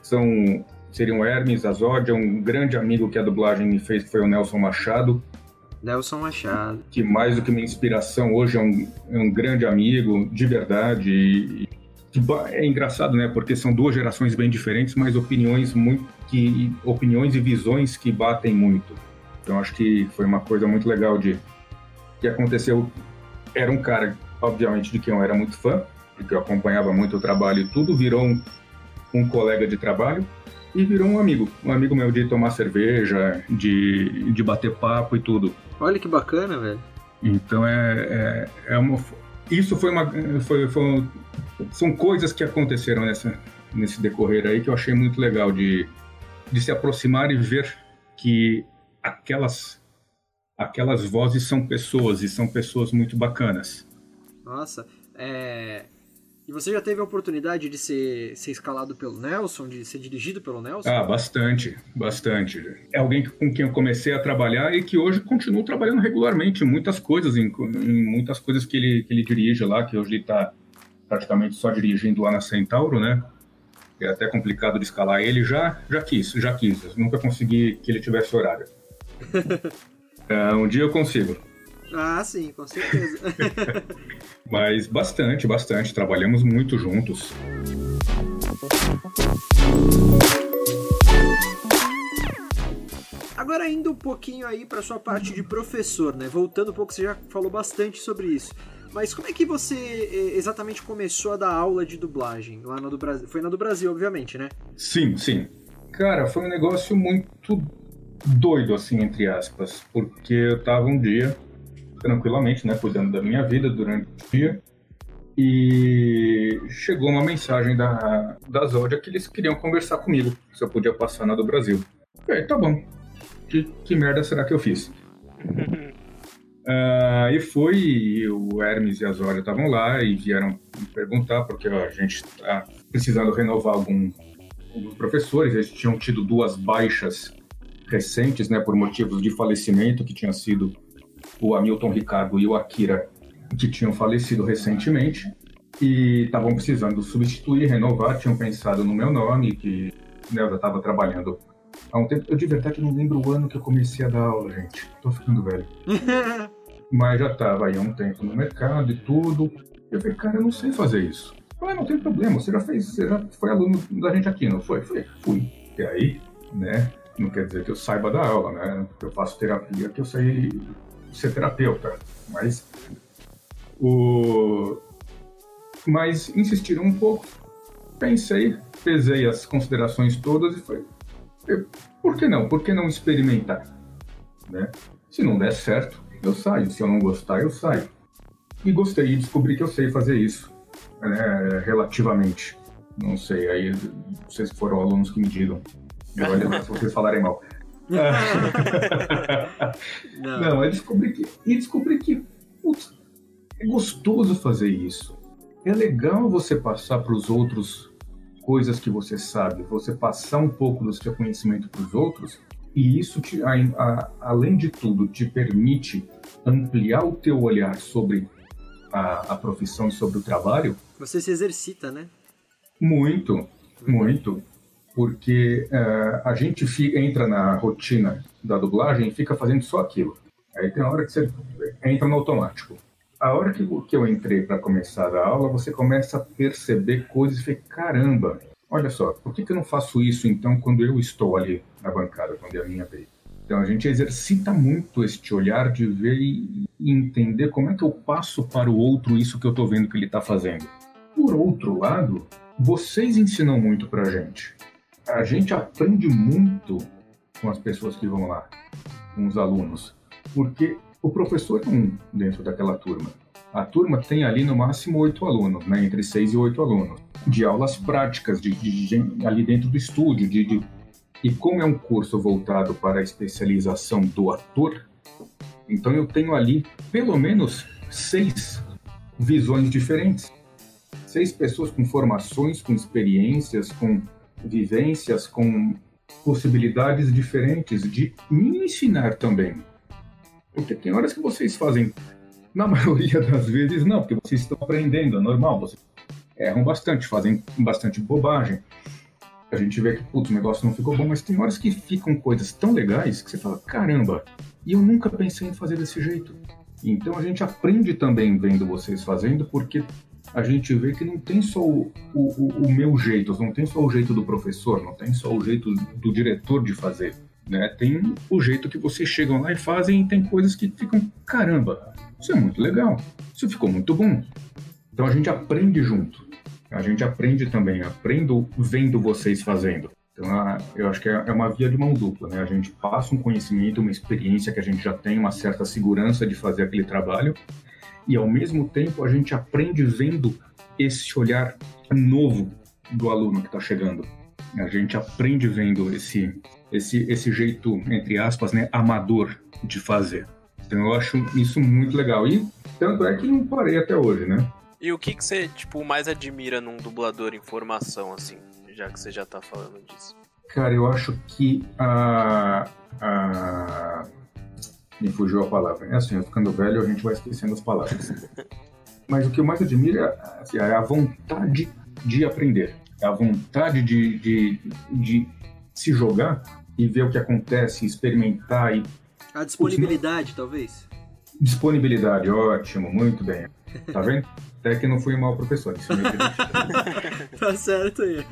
são seriam Hermes Azódia, um grande amigo que a dublagem me fez, que foi o Nelson Machado. Nelson Machado. Que mais do que uma inspiração, hoje é um, é um grande amigo, de verdade. E, é engraçado, né? Porque são duas gerações bem diferentes, mas opiniões muito que opiniões e visões que batem muito. Então acho que foi uma coisa muito legal de que aconteceu. Era um cara, obviamente, de quem eu era muito fã, porque eu acompanhava muito o trabalho e tudo, virou um, um colega de trabalho e virou um amigo. Um amigo meu de tomar cerveja, de, de bater papo e tudo. Olha que bacana, velho. Então é, é, é uma. Isso foi uma. Foi, foi, são coisas que aconteceram nessa, nesse decorrer aí que eu achei muito legal de, de se aproximar e ver que aquelas aquelas vozes são pessoas e são pessoas muito bacanas. Nossa, é, e você já teve a oportunidade de ser, ser escalado pelo Nelson, de ser dirigido pelo Nelson? Ah, bastante, bastante. É alguém com quem eu comecei a trabalhar e que hoje continuo trabalhando regularmente em muitas coisas, em, em muitas coisas que ele, que ele dirige lá, que hoje ele está praticamente só dirigindo lá na Centauro, né? É até complicado de escalar ele. Já, já quis, já quis. nunca consegui que ele tivesse horário. uh, um dia eu consigo. Ah, sim, com certeza. Mas bastante, bastante. Trabalhamos muito juntos. Agora indo um pouquinho aí para sua parte de professor, né? Voltando um pouco, você já falou bastante sobre isso. Mas como é que você eh, exatamente começou a dar aula de dublagem lá no do Brasil? Foi na do Brasil, obviamente, né? Sim, sim. Cara, foi um negócio muito doido, assim, entre aspas, porque eu tava um dia tranquilamente, né, cuidando da minha vida durante o dia. E chegou uma mensagem da, da Zódia que eles queriam conversar comigo, se eu podia passar na do Brasil. E aí, tá bom. Que, que merda será que eu fiz? uh, e foi, e o Hermes e a Zódia estavam lá e vieram me perguntar, porque ó, a gente está precisando renovar algum, alguns professores, eles tinham tido duas baixas recentes, né, por motivos de falecimento que tinha sido o Hamilton Ricardo e o Akira, que tinham falecido recentemente e estavam precisando substituir, renovar, tinham pensado no meu nome, que né, eu já estava trabalhando há um tempo. Eu de verdade não lembro o ano que eu comecei a dar aula, gente. Tô ficando velho. Mas já estava aí há um tempo no mercado e tudo. Eu falei, cara, eu não sei fazer isso. Eu falei, não tem problema, você já fez, você já foi aluno da gente aqui, não foi? Falei, fui. E aí, né? Não quer dizer que eu saiba dar aula, né? Eu faço terapia, que eu sei ser terapeuta, mas o mas insistiram um pouco, pensei, pesei as considerações todas e foi por que não? Por que não experimentar? Né? Se não der certo, eu saio. Se eu não gostar, eu saio. E gostei e descobri que eu sei fazer isso, né? relativamente. Não sei, aí vocês foram alunos que me digam. Eu olho se vocês falarem mal. não. não, eu descobri que. E descobri que putz, é gostoso fazer isso. É legal você passar para os outros coisas que você sabe, você passar um pouco do seu conhecimento para os outros, e isso, te, a, a, além de tudo, te permite ampliar o teu olhar sobre a, a profissão e sobre o trabalho. Você se exercita, né? Muito, muito porque uh, a gente fica, entra na rotina da dublagem e fica fazendo só aquilo. Aí tem a hora que você entra no automático. A hora que, que eu entrei para começar a aula, você começa a perceber coisas e fica, caramba, olha só, por que, que eu não faço isso então quando eu estou ali na bancada, quando é a minha vez? Então a gente exercita muito este olhar de ver e entender como é que eu passo para o outro isso que eu estou vendo que ele está fazendo. Por outro lado, vocês ensinam muito para a gente a gente aprende muito com as pessoas que vão lá, com os alunos, porque o professor é um dentro daquela turma. A turma tem ali no máximo oito alunos, né, entre seis e oito alunos, de aulas práticas, de, de, de ali dentro do estúdio, de, de, e como é um curso voltado para a especialização do ator, então eu tenho ali pelo menos seis visões diferentes seis pessoas com formações, com experiências, com vivências, com possibilidades diferentes de me ensinar também. Porque tem horas que vocês fazem, na maioria das vezes não, porque vocês estão aprendendo, é normal, vocês erram bastante, fazem bastante bobagem. A gente vê que, putz, o negócio não ficou bom, mas tem horas que ficam coisas tão legais que você fala, caramba, e eu nunca pensei em fazer desse jeito. Então a gente aprende também vendo vocês fazendo, porque a gente vê que não tem só o, o, o, meu jeito, não tem só o jeito do professor, não tem só o jeito do diretor de fazer. Né? Tem o jeito que vocês chegam lá e fazem e tem coisas que ficam, caramba, isso é muito legal, isso ficou muito bom. Então a gente aprende junto. A gente aprende também, aprendo vendo vocês fazendo. Então, eu acho que é, é uma via de mão dupla, né? A gente passa um conhecimento, uma experiência que a gente já tem, uma certa segurança de fazer aquele trabalho, e ao mesmo tempo a gente aprende vendo esse olhar novo do aluno que está chegando. A gente aprende vendo esse, esse, esse jeito, entre aspas, né, amador de fazer. Então eu acho isso muito legal. E tanto é que não parei até hoje, né? E o que, que você, tipo, mais admira num dublador em formação, assim? já que você já tá falando disso? Cara, eu acho que a. a... Me fugiu a palavra. É assim, ficando velho, a gente vai esquecendo as palavras. Mas o que eu mais admiro é, assim, é a vontade de aprender. É a vontade de, de, de se jogar e ver o que acontece, experimentar e. A disponibilidade, talvez. Disponibilidade, ótimo, muito bem. Tá vendo? Até que não fui um mau professor. Isso me tá certo aí.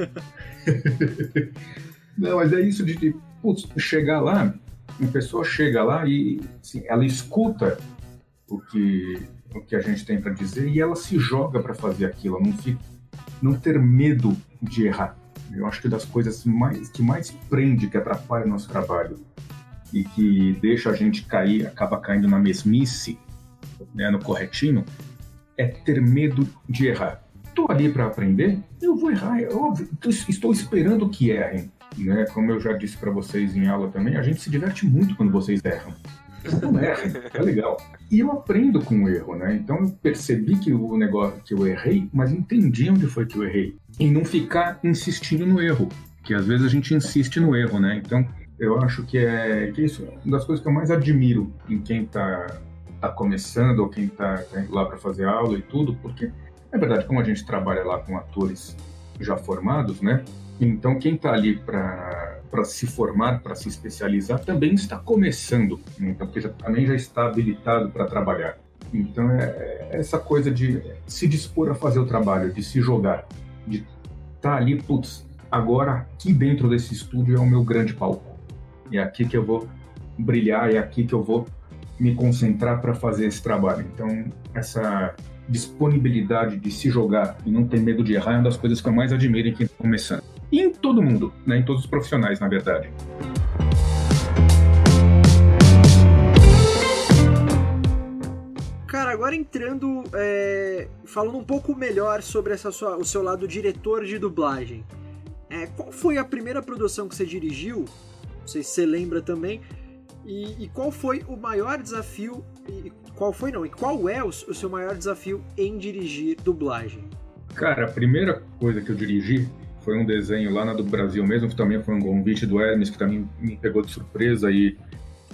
não, mas é isso de, de putz, chegar lá, uma pessoa chega lá e assim, ela escuta o que, o que a gente tem para dizer e ela se joga para fazer aquilo, não, fica, não ter medo de errar. Eu acho que das coisas mais, que mais prende, que atrapalha o nosso trabalho e que deixa a gente cair, acaba caindo na mesmice, né, no corretinho, é ter medo de errar. Estou ali para aprender, eu vou errar, é óbvio. Estou esperando que errem. Né? Como eu já disse para vocês em aula também, a gente se diverte muito quando vocês erram. Não errem, é legal. E eu aprendo com o erro, né? Então eu percebi que o negócio que eu errei, mas entendi onde foi que eu errei. E não ficar insistindo no erro, que às vezes a gente insiste no erro, né? Então eu acho que é que isso é uma das coisas que eu mais admiro em quem está está começando ou quem está tá lá para fazer aula e tudo, porque é verdade, como a gente trabalha lá com atores já formados, né? Então quem está ali para se formar, para se especializar, também está começando, então porque já, também já está habilitado para trabalhar. Então é, é, essa coisa de se dispor a fazer o trabalho, de se jogar, de estar tá ali, putz, agora aqui dentro desse estúdio é o meu grande palco. É aqui que eu vou brilhar, é aqui que eu vou me concentrar para fazer esse trabalho. Então, essa disponibilidade de se jogar e não ter medo de errar é uma das coisas que eu mais admiro em quem está começando. E em todo mundo, né? em todos os profissionais, na verdade. Cara, agora entrando, é, falando um pouco melhor sobre essa sua, o seu lado diretor de dublagem. É, qual foi a primeira produção que você dirigiu? Não sei se você lembra também. E, e, qual foi o maior desafio? E qual foi não? E qual é o, o, seu maior desafio em dirigir dublagem? Cara, a primeira coisa que eu dirigi foi um desenho lá na do Brasil mesmo, que também foi um convite do Hermes, que também me pegou de surpresa e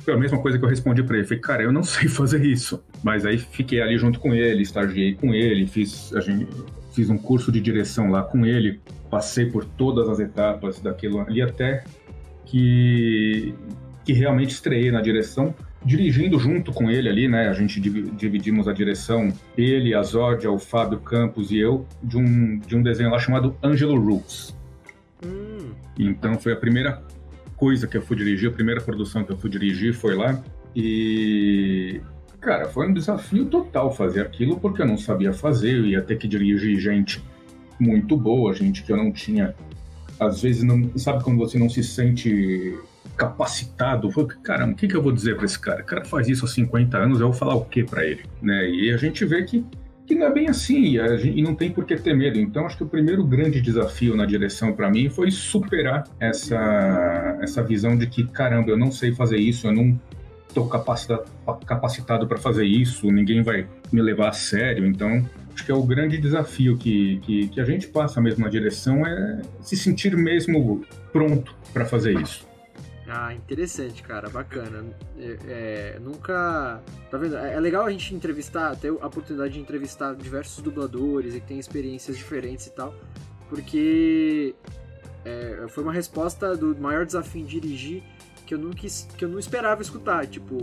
foi a mesma coisa que eu respondi para ele. Falei, cara, eu não sei fazer isso. Mas aí fiquei ali junto com ele, estagiei com ele, fiz, a gente, fiz um curso de direção lá com ele, passei por todas as etapas daquilo ali até que que realmente estreiei na direção, dirigindo junto com ele ali, né? A gente dividimos a direção, ele, a Zódia, o Fábio Campos e eu, de um, de um desenho lá chamado Angelo Roots. Hum. Então foi a primeira coisa que eu fui dirigir, a primeira produção que eu fui dirigir foi lá. E, cara, foi um desafio total fazer aquilo, porque eu não sabia fazer, eu ia ter que dirigir gente muito boa, gente que eu não tinha. Às vezes, não, sabe quando você não se sente capacitado. Caramba, o que, que eu vou dizer para esse cara? O cara faz isso há 50 anos, eu vou falar o que para ele? Né? E a gente vê que, que não é bem assim e, gente, e não tem por que ter medo. Então, acho que o primeiro grande desafio na direção para mim foi superar essa, essa visão de que, caramba, eu não sei fazer isso, eu não estou capacitado, capacitado para fazer isso, ninguém vai me levar a sério. Então, acho que é o grande desafio que, que, que a gente passa mesmo na direção é se sentir mesmo pronto para fazer isso. Ah, interessante, cara, bacana. É, é, nunca. Tá vendo? É, é legal a gente entrevistar, ter a oportunidade de entrevistar diversos dubladores e que tem experiências diferentes e tal, porque é, foi uma resposta do maior desafio em dirigir que eu, nunca, que eu não esperava escutar. Tipo,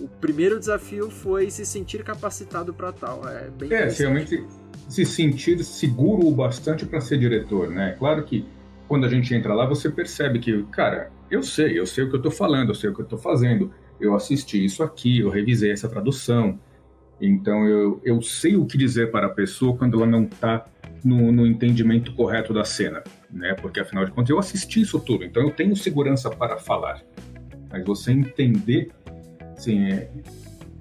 o primeiro desafio foi se sentir capacitado para tal. É, bem é realmente se sentir seguro o bastante para ser diretor, né? Claro que quando a gente entra lá, você percebe que, cara, eu sei, eu sei o que eu estou falando, eu sei o que eu estou fazendo, eu assisti isso aqui, eu revisei essa tradução, então eu, eu sei o que dizer para a pessoa quando ela não está no, no, entendimento correto da cena, né? Porque afinal de contas eu assisti isso tudo, então eu tenho segurança para falar. Mas você entender, assim, é,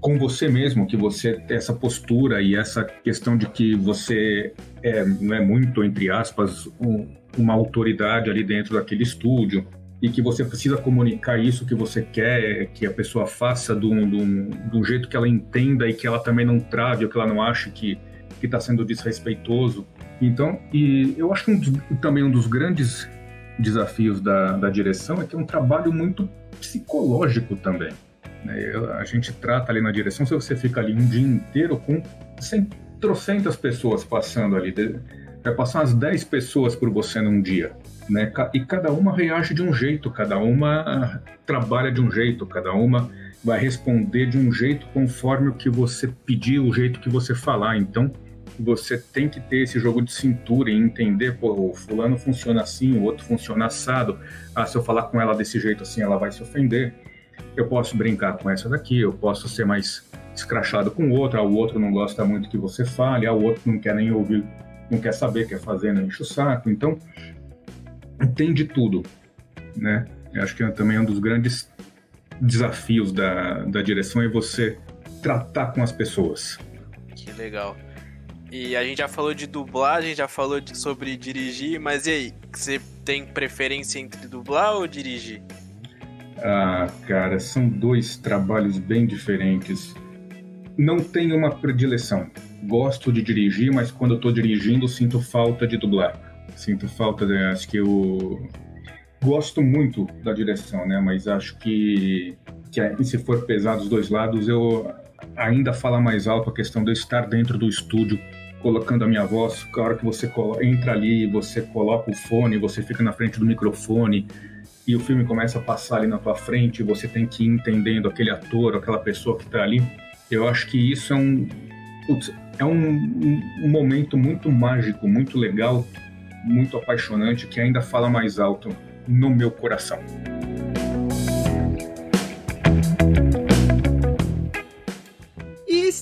com você mesmo, que você tem essa postura e essa questão de que você é, não é muito, entre aspas, um, uma autoridade ali dentro daquele estúdio e que você precisa comunicar isso que você quer que a pessoa faça de um, um, jeito que ela entenda e que ela também não trave ou que ela não ache que está sendo desrespeitoso. Então, e eu acho um dos, também um dos grandes desafios da, da direção é que é um trabalho muito psicológico também. Né? A gente trata ali na direção, se você fica ali um dia inteiro com trocentas pessoas passando ali, vai passar umas 10 pessoas por você num dia. Né? E cada uma reage de um jeito, cada uma trabalha de um jeito, cada uma vai responder de um jeito conforme o que você pedir, o jeito que você falar. Então, você tem que ter esse jogo de cintura e entender, pô, o fulano funciona assim, o outro funciona assado. Ah, se eu falar com ela desse jeito assim, ela vai se ofender. Eu posso brincar com essa daqui, eu posso ser mais escrachado com o outro, ah, o outro não gosta muito que você fale, o outro não quer nem ouvir, não quer saber, quer fazer, não enche o saco. Então, tem de tudo, né? Eu acho que é também um dos grandes desafios da, da direção é você tratar com as pessoas. Que legal. E a gente já falou de dublagem, já falou de, sobre dirigir, mas e aí? Você tem preferência entre dublar ou dirigir? Ah, cara, são dois trabalhos bem diferentes. Não tenho uma predileção. Gosto de dirigir, mas quando eu tô dirigindo sinto falta de dublar. Sinto falta, de, acho que eu gosto muito da direção, né? Mas acho que, que se for pesar dos dois lados, eu ainda fala mais alto a questão de eu estar dentro do estúdio colocando a minha voz, a hora que você entra ali, você coloca o fone, você fica na frente do microfone e o filme começa a passar ali na tua frente, você tem que ir entendendo aquele ator, aquela pessoa que está ali. Eu acho que isso é um putz, é um, um momento muito mágico, muito legal muito apaixonante que ainda fala mais alto no meu coração.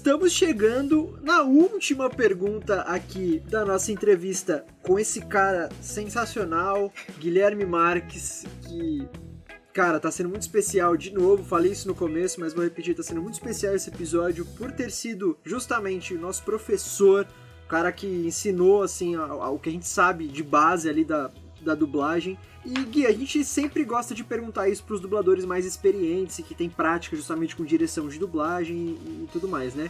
Estamos chegando na última pergunta aqui da nossa entrevista com esse cara sensacional, Guilherme Marques, que Cara, tá sendo muito especial de novo, falei isso no começo, mas vou repetir, tá sendo muito especial esse episódio por ter sido justamente nosso professor cara que ensinou, assim, o que a gente sabe de base ali da, da dublagem. E Gui, a gente sempre gosta de perguntar isso para os dubladores mais experientes e que tem prática justamente com direção de dublagem e, e tudo mais, né?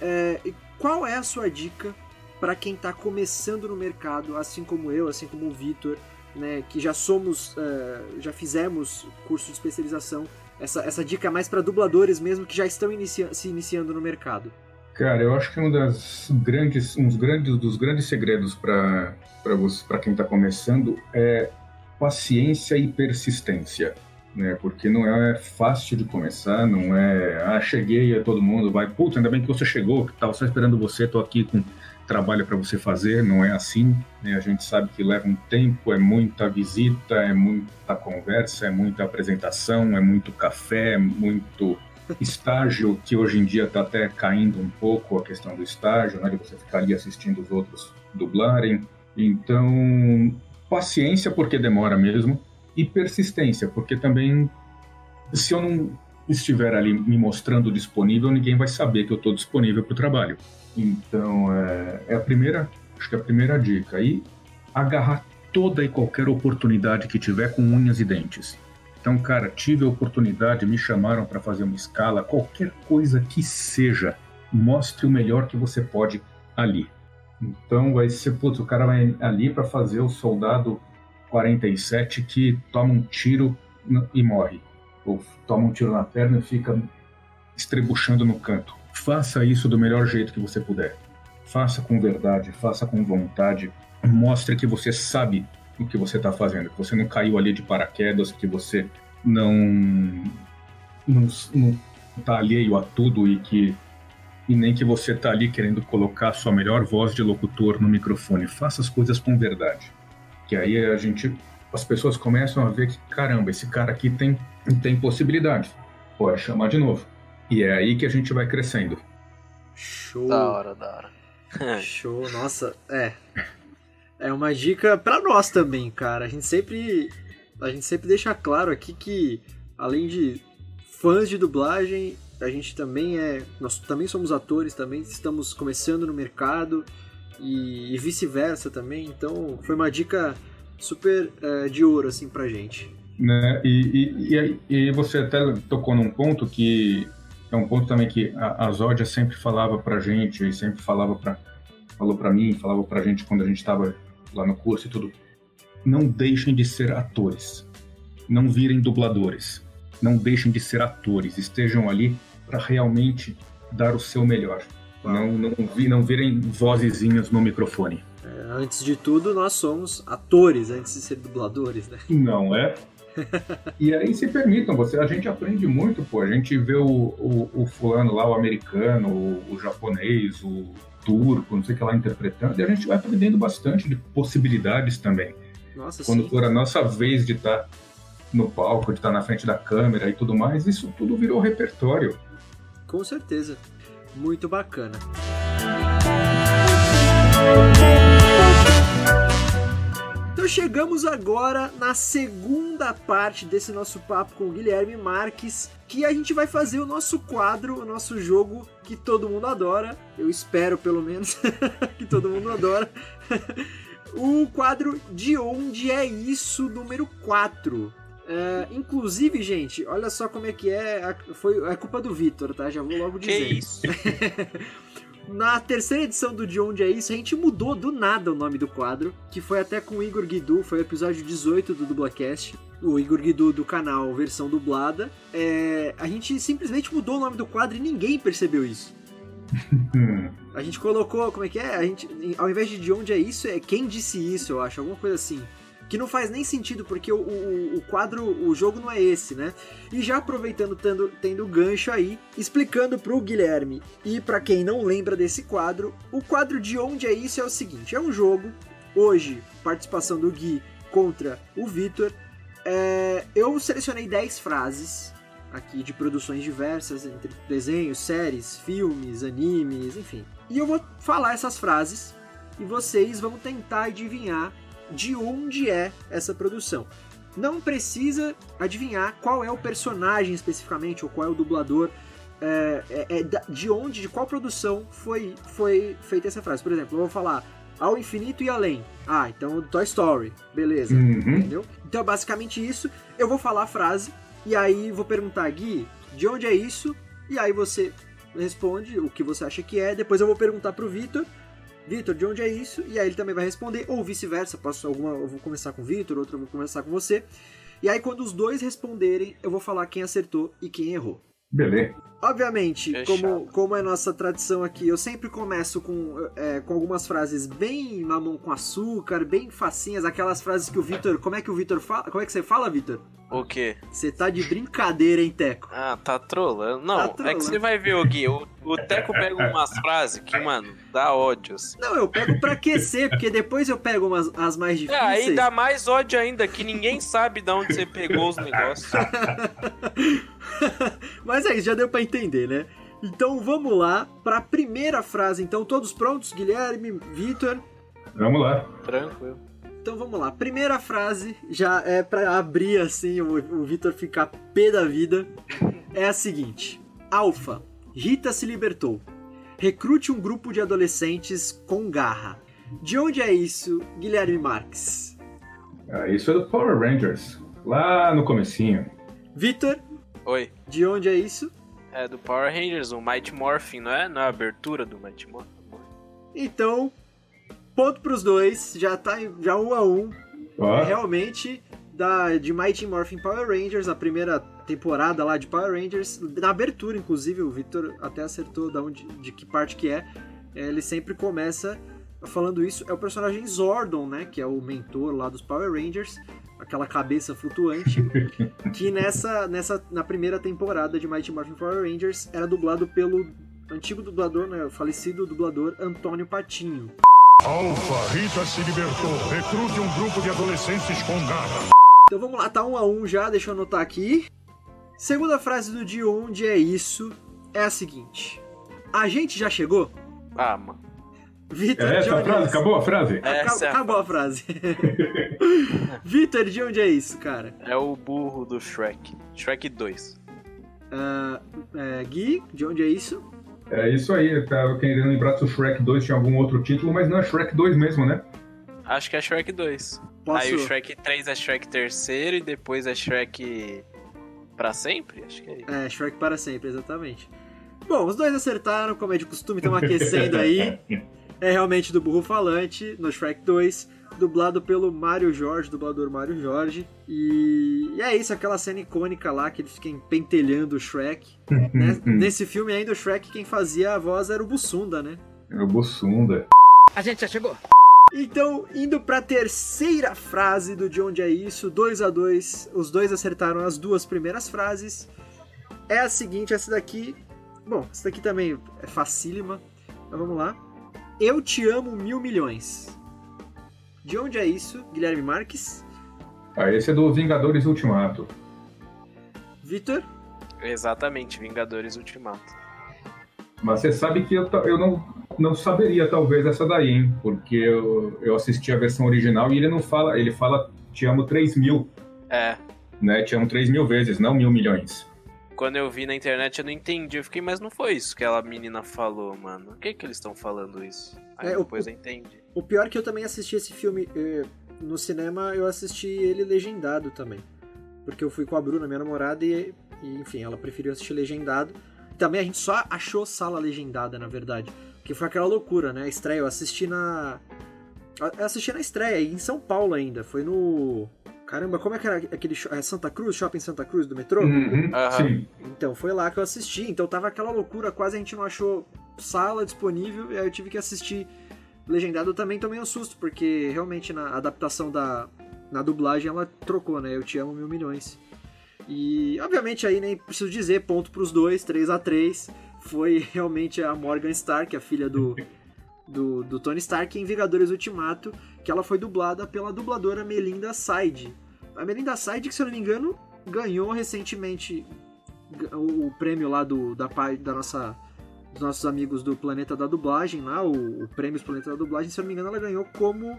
É, qual é a sua dica para quem está começando no mercado, assim como eu, assim como o Vitor, né, que já somos, uh, já fizemos curso de especialização? Essa, essa dica é mais para dubladores mesmo que já estão inicia se iniciando no mercado. Cara, eu acho que um das grandes, uns grandes dos grandes segredos para para quem está começando é paciência e persistência, né? Porque não é fácil de começar, não é, ah, cheguei, é todo mundo vai, putz, ainda bem que você chegou, que tal, só esperando você, tô aqui com trabalho para você fazer, não é assim, né? A gente sabe que leva um tempo, é muita visita, é muita conversa, é muita apresentação, é muito café, é muito estágio, que hoje em dia está até caindo um pouco a questão do estágio, né, de você ficar ali assistindo os outros dublarem. Então, paciência, porque demora mesmo, e persistência, porque também, se eu não estiver ali me mostrando disponível, ninguém vai saber que eu estou disponível para o trabalho. Então, é, é a primeira, acho que é a primeira dica. E agarrar toda e qualquer oportunidade que tiver com unhas e dentes. Então, cara, tive a oportunidade, me chamaram para fazer uma escala, qualquer coisa que seja, mostre o melhor que você pode ali. Então vai ser, putz, o cara vai ali para fazer o soldado 47 que toma um tiro e morre. Ou toma um tiro na perna e fica estrebuchando no canto. Faça isso do melhor jeito que você puder. Faça com verdade, faça com vontade. Mostre que você sabe o que você está fazendo, que você não caiu ali de paraquedas, que você não não está alheio a tudo e que e nem que você está ali querendo colocar a sua melhor voz de locutor no microfone. Faça as coisas com verdade. Que aí a gente as pessoas começam a ver que caramba, esse cara aqui tem tem possibilidade. Pode chamar de novo. E é aí que a gente vai crescendo. Show. Da hora, da hora. Show, nossa, é. É uma dica para nós também, cara. A gente sempre a gente sempre deixa claro aqui que além de fãs de dublagem, a gente também é, nós também somos atores, também estamos começando no mercado e, e vice-versa também. Então, foi uma dica super é, de ouro assim pra gente. Né? E, e, e, você até tocou num ponto que é um ponto também que a, a Zódia sempre falava pra gente, e sempre falava pra, falou pra mim, falava pra gente quando a gente estava lá no curso e tudo. Não deixem de ser atores. Não virem dubladores. Não deixem de ser atores. Estejam ali para realmente dar o seu melhor. Não, não, não virem vozezinhas no microfone. É, antes de tudo, nós somos atores antes de ser dubladores, né? Não é? e aí se permitam, você, a gente aprende muito, pô. A gente vê o, o, o fulano lá, o americano, o, o, japonês, o turco, não sei o que lá interpretando, e a gente vai aprendendo bastante de possibilidades também. Nossa, Quando sim. for a nossa vez de estar tá no palco, de estar tá na frente da câmera e tudo mais, isso tudo virou repertório. Com certeza. Muito bacana. Então chegamos agora na segunda parte desse nosso papo com o Guilherme Marques, que a gente vai fazer o nosso quadro, o nosso jogo que todo mundo adora. Eu espero pelo menos que todo mundo adora. o quadro De Onde é Isso número 4. É, inclusive, gente, olha só como é que é. Foi é culpa do Vitor, tá? Já vou logo dizer. Que isso? Na terceira edição do De Onde É Isso, a gente mudou do nada o nome do quadro, que foi até com o Igor Guidu, foi o episódio 18 do Dublacast, o Igor Guidu do canal Versão Dublada. É, a gente simplesmente mudou o nome do quadro e ninguém percebeu isso. a gente colocou, como é que é? A gente, ao invés de De Onde É Isso, é Quem Disse Isso, eu acho, alguma coisa assim que não faz nem sentido, porque o, o, o, quadro, o jogo não é esse, né? E já aproveitando, tendo, tendo gancho aí, explicando pro Guilherme e para quem não lembra desse quadro, o quadro de onde é isso é o seguinte: é um jogo, hoje, participação do Gui contra o Vitor. É, eu selecionei 10 frases aqui de produções diversas, entre desenhos, séries, filmes, animes, enfim. E eu vou falar essas frases e vocês vão tentar adivinhar de onde é essa produção. Não precisa adivinhar qual é o personagem especificamente, ou qual é o dublador, é, é, é de onde, de qual produção foi, foi feita essa frase. Por exemplo, eu vou falar ao infinito e além. Ah, então Toy Story, beleza, uhum. entendeu? Então é basicamente isso. Eu vou falar a frase e aí vou perguntar, Gui, de onde é isso? E aí você responde o que você acha que é. Depois eu vou perguntar pro Vitor Vitor, de onde é isso? E aí ele também vai responder, ou vice-versa, posso alguma, eu vou começar com o Vitor, outra eu vou começar com você. E aí quando os dois responderem, eu vou falar quem acertou e quem errou. Beleza. Obviamente, como, como é nossa tradição aqui, eu sempre começo com, é, com algumas frases bem mamão com açúcar, bem facinhas, aquelas frases que o Vitor. Como é que o Vitor fala? Como é que você fala, Vitor? O quê? Você tá de brincadeira, hein, Teco? Ah, tá trolando. Não, Tá é que trolando. você vai ver, o Gui. O, o Teco pega umas frases que, mano, dá ódio. assim. Não, eu pego pra aquecer, porque depois eu pego umas, as mais É, difíceis. aí dá mais ódio ainda, que ninguém sabe de onde você pegou os negócios. Mas é isso, já deu pra entender, né? Então vamos lá pra primeira frase. Então, todos prontos? Guilherme, Vitor? Vamos lá. Tranquilo. Então vamos lá. Primeira frase, já é pra abrir assim, o, o Vitor ficar pé da vida. É a seguinte: Alfa, Rita se libertou. Recrute um grupo de adolescentes com garra. De onde é isso, Guilherme Marques? Ah, isso é do Power Rangers. Lá no comecinho. Vitor, Oi. de onde é isso? É do Power Rangers, o Mighty Morphin, não é? Não é a abertura do Mighty Morphin? Então, ponto pros dois, já tá já um a um. Ó, Realmente, da, de Mighty Morphin Power Rangers, a primeira temporada lá de Power Rangers, na abertura, inclusive, o Victor até acertou da onde, de que parte que é. Ele sempre começa falando isso. É o personagem Zordon, né? Que é o mentor lá dos Power Rangers, aquela cabeça flutuante, que nessa, nessa na primeira temporada de Mighty Morphin Power Rangers era dublado pelo antigo dublador, né? O falecido dublador Antônio Patinho. Alfa, Rita se libertou. Recrute um grupo de adolescentes com garra. Então vamos lá, tá um a um já, deixa eu anotar aqui. Segunda frase do de onde é isso é a seguinte: A gente já chegou? Ah, mano. Vitor, é de essa a onde é frase? isso? Acabou a frase? É Acabou a frase. Vitor, de onde é isso, cara? É o burro do Shrek. Shrek 2. Ah, é, Gui, de onde é isso? É isso aí, eu tava querendo lembrar se o Shrek 2 tinha algum outro título, mas não é Shrek 2 mesmo, né? Acho que é Shrek 2. Posso... Aí o Shrek 3 é Shrek terceiro e depois é Shrek pra sempre? Acho que é isso. É, Shrek para sempre, exatamente. Bom, os dois acertaram, como é de costume, estão aquecendo aí. É realmente do burro falante, no Shrek 2, dublado pelo Mário Jorge, dublador Mário Jorge. E, e é isso, aquela cena icônica lá que ele fica pentelhando o Shrek. né? Nesse filme ainda o Shrek quem fazia a voz era o Bussunda, né? É o Bussunda. A gente já chegou. Então, indo pra terceira frase do De Onde É Isso, 2 a 2 os dois acertaram as duas primeiras frases. É a seguinte, essa daqui. Bom, essa daqui também é facílima. Então vamos lá. Eu te amo mil milhões. De onde é isso, Guilherme Marques? Ah, esse é do Vingadores Ultimato. Vitor? Exatamente, Vingadores Ultimato. Mas você sabe que eu, eu não, não saberia, talvez, essa daí, hein? Porque eu, eu assisti a versão original e ele não fala, ele fala te amo 3 mil, É. né? Te amo 3 mil vezes, não mil milhões. Quando eu vi na internet eu não entendi. Eu fiquei, mas não foi isso que aquela menina falou, mano. Por que, que eles estão falando isso? Aí É, o- depois eu entendi. O pior é que eu também assisti esse filme eh, no cinema, eu assisti ele legendado também. Porque eu fui com a Bruna, minha namorada, e, e, enfim, ela preferiu assistir legendado. Também a gente só achou sala legendada, na verdade. Porque foi aquela loucura, né? A estreia, eu assisti na. Eu assisti na estreia, em São Paulo ainda. Foi no. Caramba, como é que era aquele. é Santa Cruz? Shopping Santa Cruz do metrô? Uhum. Sim. Então, foi lá que eu assisti. Então tava aquela loucura, quase a gente não achou sala disponível, e aí eu tive que assistir legendado. Eu também tomei um susto, porque realmente na adaptação da na dublagem ela trocou, né? Eu te amo mil milhões. E obviamente aí nem preciso dizer, ponto pros dois, 3 a 3 Foi realmente a Morgan Stark, a filha do, do, do Tony Stark, em Vingadores Ultimato, que ela foi dublada pela dubladora Melinda Side. A Melinda Side, que se eu não me engano, ganhou recentemente o, prêmio lá do, da, da nossa dos nossos amigos do Planeta da Dublagem lá, o, o prêmio Planeta da Dublagem, se eu não me engano, ela ganhou como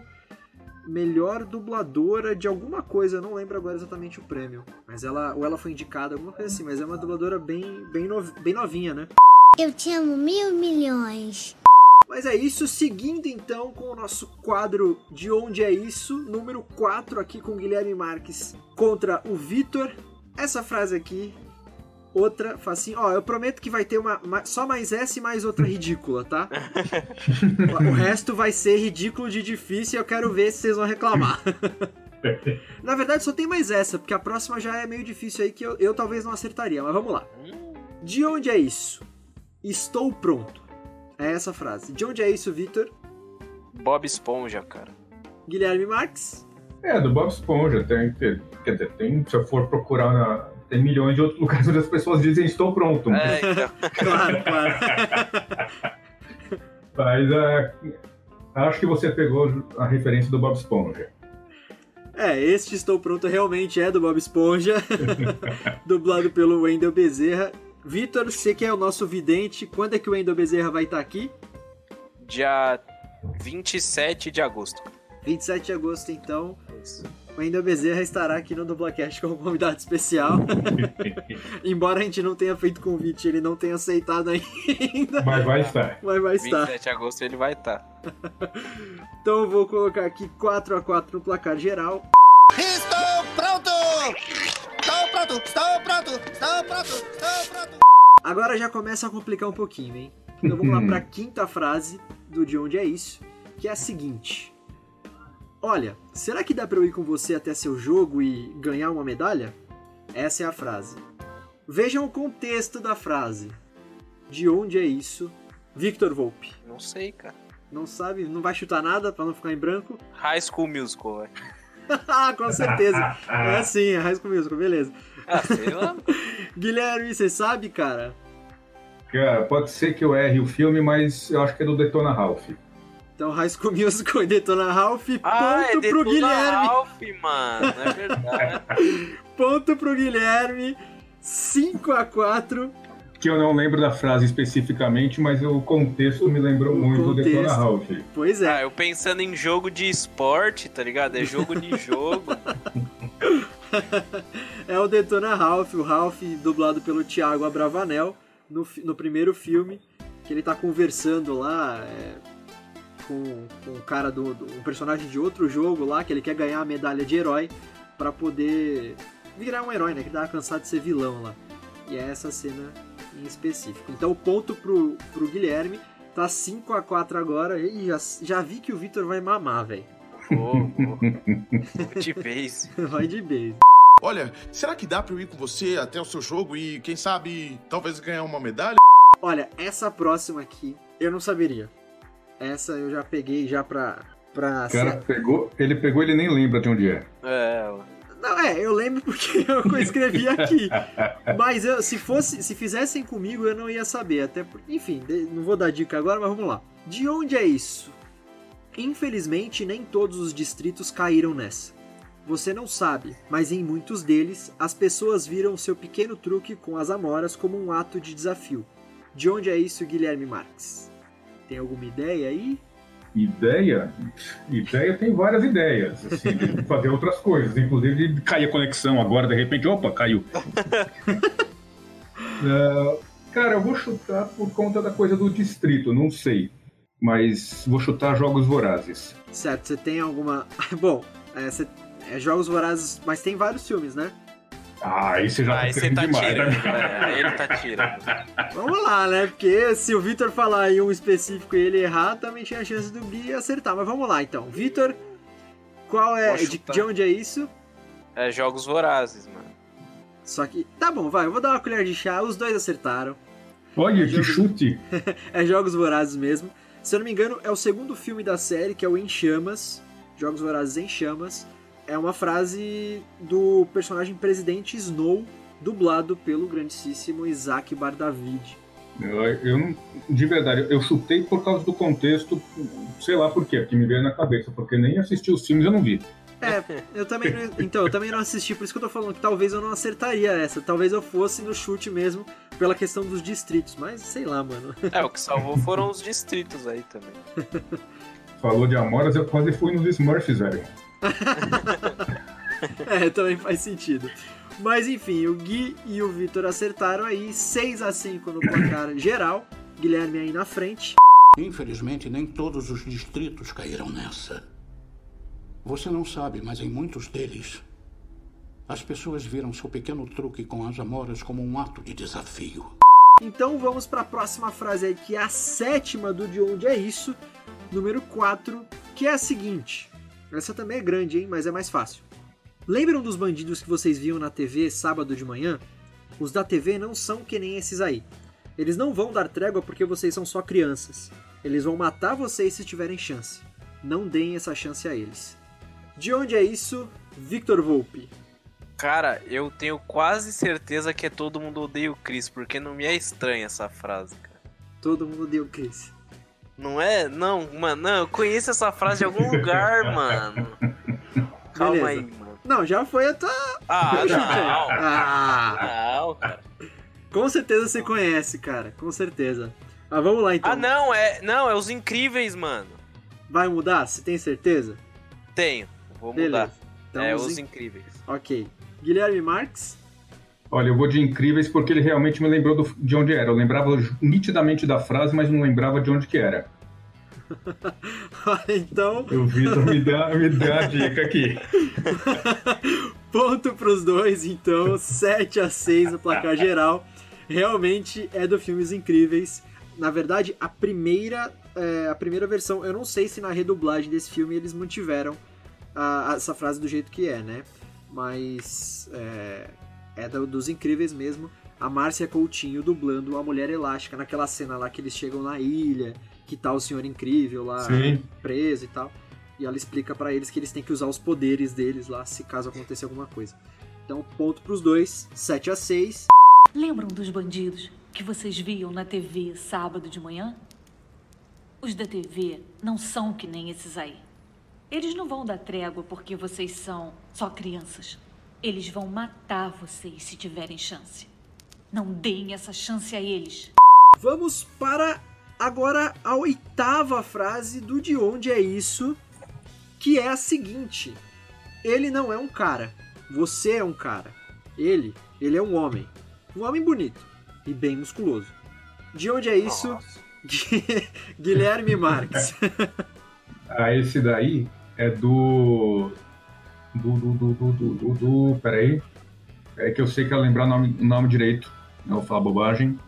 melhor dubladora de alguma coisa, eu não lembro agora exatamente o prêmio, mas ela ou ela foi indicada, alguma coisa assim, mas é uma dubladora bem bem, nov- bem novinha, né? Eu te amo mil milhões. Mas é isso, seguindo então com o nosso quadro de onde é isso, número 4 aqui com o Guilherme Marques contra o Vitor. Essa frase aqui, outra facinho. Ó, eu prometo que vai ter uma, ma- só mais essa e mais outra ridícula, tá? o resto vai ser ridículo de difícil e eu quero ver se vocês vão reclamar. Na verdade, só tem mais essa, porque a próxima já é meio difícil aí que eu, eu talvez não acertaria, mas vamos lá. De onde é isso? Estou pronto. É essa frase. De onde é isso, Vitor? Bob Esponja, cara. Guilherme Marques? É, do Bob Esponja. Tem, tem- quer dizer, tem, se eu for procurar, na- tem milhões de outros lugares onde as pessoas dizem estou pronto. É, então. Claro, claro. Mas é, acho que você pegou a referência do Bob Esponja. É, este Estou Pronto realmente é do Bob Esponja, dublado pelo Wendel Bezerra. Vitor, você que é o nosso vidente, quando é que o Wendel Bezerra vai estar aqui? Dia 27 de agosto. 27 de agosto, então. Isso. O Wendel Bezerra estará aqui no Dublacast como convidado especial. Embora a gente não tenha feito convite, ele não tenha aceitado ainda, Mas vai estar. mas vai estar. 27 de agosto ele vai estar. Então eu vou colocar aqui 4 a 4 no placar geral. Estou pronto! Pronto! Estou pronto! Estou pronto! Estou pronto! Agora já começa a complicar um pouquinho, hein? Então vamos lá para a quinta frase do De Onde É Isso, que é a seguinte. Olha, será que dá pra eu ir com você até seu jogo e ganhar uma medalha? Essa é a frase. Vejam o contexto da frase. De onde é isso? Victor Volpe. Não sei, cara. Não sabe? Não vai chutar nada pra não ficar em branco? High School Musical, velho. ah, com certeza. É assim, é High School Musical, beleza. Ah, sei lá. Guilherme, você sabe, cara? Cara, pode ser que eu erre o filme, mas eu acho que é do Detona Ralph. Então, High School Musical e Detona Ralph, Ah, é ponto pro Detona Guilherme. Ralph, mano. É verdade. Ponto pro Guilherme. 5 a 4 Que eu não lembro da frase especificamente, mas o contexto me lembrou O muito do Detona contexto. Ralph. Pois é. Ah, eu pensando em jogo de esporte, tá ligado? É jogo de jogo. É o Detona Ralph, o Ralph dublado pelo Thiago Abravanel no, no primeiro filme, que ele tá conversando lá é, com, com o cara do, do- um personagem de outro jogo lá, que ele quer ganhar a medalha de herói pra poder virar um herói, né? Que tava cansado de ser vilão lá. E é essa cena em específico. Então o ponto pro, pro Guilherme tá 5 a 4 agora. E já, já vi que o Vitor vai mamar, velho. Vou, vou. Vou de vez. Vai de base. Olha, será que dá pra eu ir com você até o seu jogo e, quem sabe, talvez ganhar uma medalha? Olha, essa próxima aqui eu não saberia. Essa eu já peguei já pra. pra O cara pegou, ele pegou, ele nem lembra de onde é. É, Não, é, eu lembro porque eu escrevi aqui. Mas eu- se fosse, se fizessem comigo, eu não ia saber. Até por- enfim, de- não vou dar dica agora, mas vamos lá. De onde é isso? Infelizmente, nem todos os distritos caíram nessa. Você não sabe, mas em muitos deles, as pessoas viram seu pequeno truque com as amoras como um ato de desafio. De onde é isso, Guilherme Marques? Tem alguma ideia aí? Ideia? Ideia tem várias ideias, assim, de fazer outras coisas, inclusive de cair a conexão agora, de repente, opa, caiu. É, cara, eu vou chutar por conta da coisa do distrito, não sei. Mas vou chutar jogos vorazes. Certo, você tem alguma. Bom, é, você- é Jogos Vorazes, mas tem vários filmes, né? Ah, aí você já tá você querendo tá demais, tirando. né? É, aí ele tá tirando. Vamos lá, né? Porque se o Vitor falar em um específico e ele errar, também tinha a chance do Gui acertar. Mas vamos lá então. Vitor, qual é. De, de onde é isso? É jogos vorazes, mano. Só que. Tá bom, vai, eu vou dar uma colher de chá, os dois acertaram. Olha, Jogo- que chute! É Jogos Vorazes mesmo. Se eu não me engano, é o segundo filme da série, que é o Em Chamas. Jogos Vorazes em Chamas. É uma frase do personagem presidente Snow, dublado pelo grandíssimo Isaac Bardavid. Eu, eu de verdade, eu chutei por causa do contexto, sei lá por quê, que me veio na cabeça, porque nem assisti os filmes eu não vi. É, eu também não, então, eu também não assisti, por isso que eu tô falando que talvez eu não acertaria essa. Talvez eu fosse no chute mesmo, pela questão dos distritos, mas sei lá, mano. É, o que salvou foram os distritos aí também. Falou de Amoras, eu quase fui nos Smurfs, velho. É, também faz sentido. Mas enfim, o Gui e o Vitor acertaram aí, 6 a 5 no placar geral. Guilherme aí na frente. Infelizmente, nem todos os distritos caíram nessa. Você não sabe, mas em muitos deles, as pessoas viram seu pequeno truque com as amoras como um ato de desafio. Então vamos para a próxima frase aí, que é a sétima do De Onde É Isso, número 4, que é a seguinte. Essa também é grande, hein, mas é mais fácil. Lembram dos bandidos que vocês viam na TV sábado de manhã? Os da TV não são que nem esses aí. Eles não vão dar trégua porque vocês são só crianças. Eles vão matar vocês se tiverem chance. Não deem essa chance a eles. De onde é isso, Victor Volpe? Cara, eu tenho quase certeza que é todo mundo odeia o Chris, porque não me é estranha essa frase, cara. Todo mundo deu Chris. Não é? Não, mano, não, eu conheço essa frase de algum lugar, mano. Calma Beleza. aí, mano. Não, já foi a tua. Ah, não. Ah, Não, cara. com certeza você conhece, cara. Com certeza. Mas vamos lá então. Ah, não, é. Não, é os incríveis, mano. Vai mudar? Você tem certeza? Tenho. Vou Beleza. mudar. Então, é os os in- incríveis. Ok. Guilherme Marques. Olha, eu vou de incríveis porque ele realmente me lembrou do- de onde era. Eu lembrava nitidamente da frase, mas não lembrava de onde que era. então, O Vitor me dá, me dá a dica aqui. ponto pros dois, então, 7 a 6 no placar geral. Realmente é do Filmes Incríveis. Na verdade, a primeira é, a primeira versão. Eu não sei se na redublagem desse filme eles mantiveram a- a- essa frase do jeito que é, né? Mas é, é do- dos incríveis mesmo. A Márcia Coutinho dublando a Mulher Elástica naquela cena lá que eles chegam na ilha, que tá o Senhor Incrível lá Sim. preso e tal. E ela explica pra eles que eles têm que usar os poderes deles lá se caso aconteça alguma coisa. Então, ponto pros dois, 7 a 6 Lembram dos bandidos que vocês viam na TV sábado de manhã? Os da TV não são que nem esses aí. Eles não vão dar trégua porque vocês são só crianças. Eles vão matar vocês se tiverem chance. Não deem essa chance a eles. Vamos para agora a oitava frase do De Onde é Isso, que é a seguinte: Ele não é um cara, você é um cara. Ele, ele é um homem. Um homem bonito e bem musculoso. De onde é isso? Guilherme Marques. Ah, esse daí é do. Do. Do. Do. Do. do, do, do peraí. É que eu sei que eu lembrar o nome, o nome direito. Não vou falar bobagem.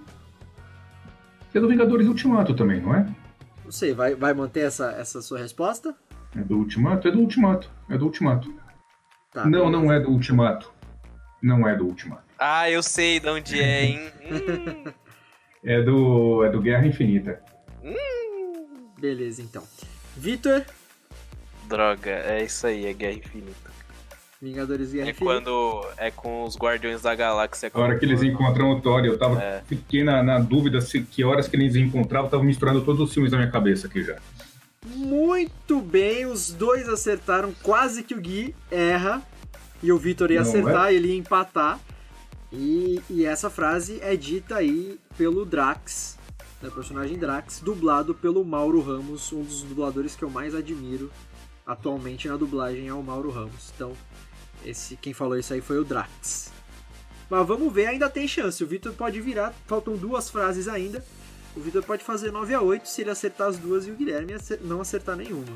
É do Vingadores Ultimato também, não é? Não sei, vai, vai manter essa, essa sua resposta? É do Ultimato? É do Ultimato. É do Ultimato. Tá, não, beleza. não é do Ultimato. Não é do Ultimato. Ah, eu sei de onde é, hein? Hum, É do. É do Guerra Infinita. Beleza, então. Vitor, droga, é isso aí, é Guerra Infinita. Vingadores Guerra É Infinita. quando é com os Guardiões da Galáxia. A hora que eles encontram o Thor, eu tava, É. fiquei na, na dúvida se que horas que eles encontravam, eu tava misturando todos os filmes na minha cabeça aqui já. Muito bem, os dois acertaram. Quase que o Gui erra. E o Vitor ia Não acertar, ele ia empatar. E, e essa frase é dita aí pelo Drax, né, personagem Drax, dublado pelo Mauro Ramos, um dos dubladores que eu mais admiro atualmente na dublagem é o Mauro Ramos. Então, esse quem falou isso aí foi o Drax. Mas vamos ver, ainda tem chance. O Vitor pode virar, faltam duas frases ainda. O Vitor pode fazer 9 a 8 se ele acertar as duas e o Guilherme não acertar nenhuma.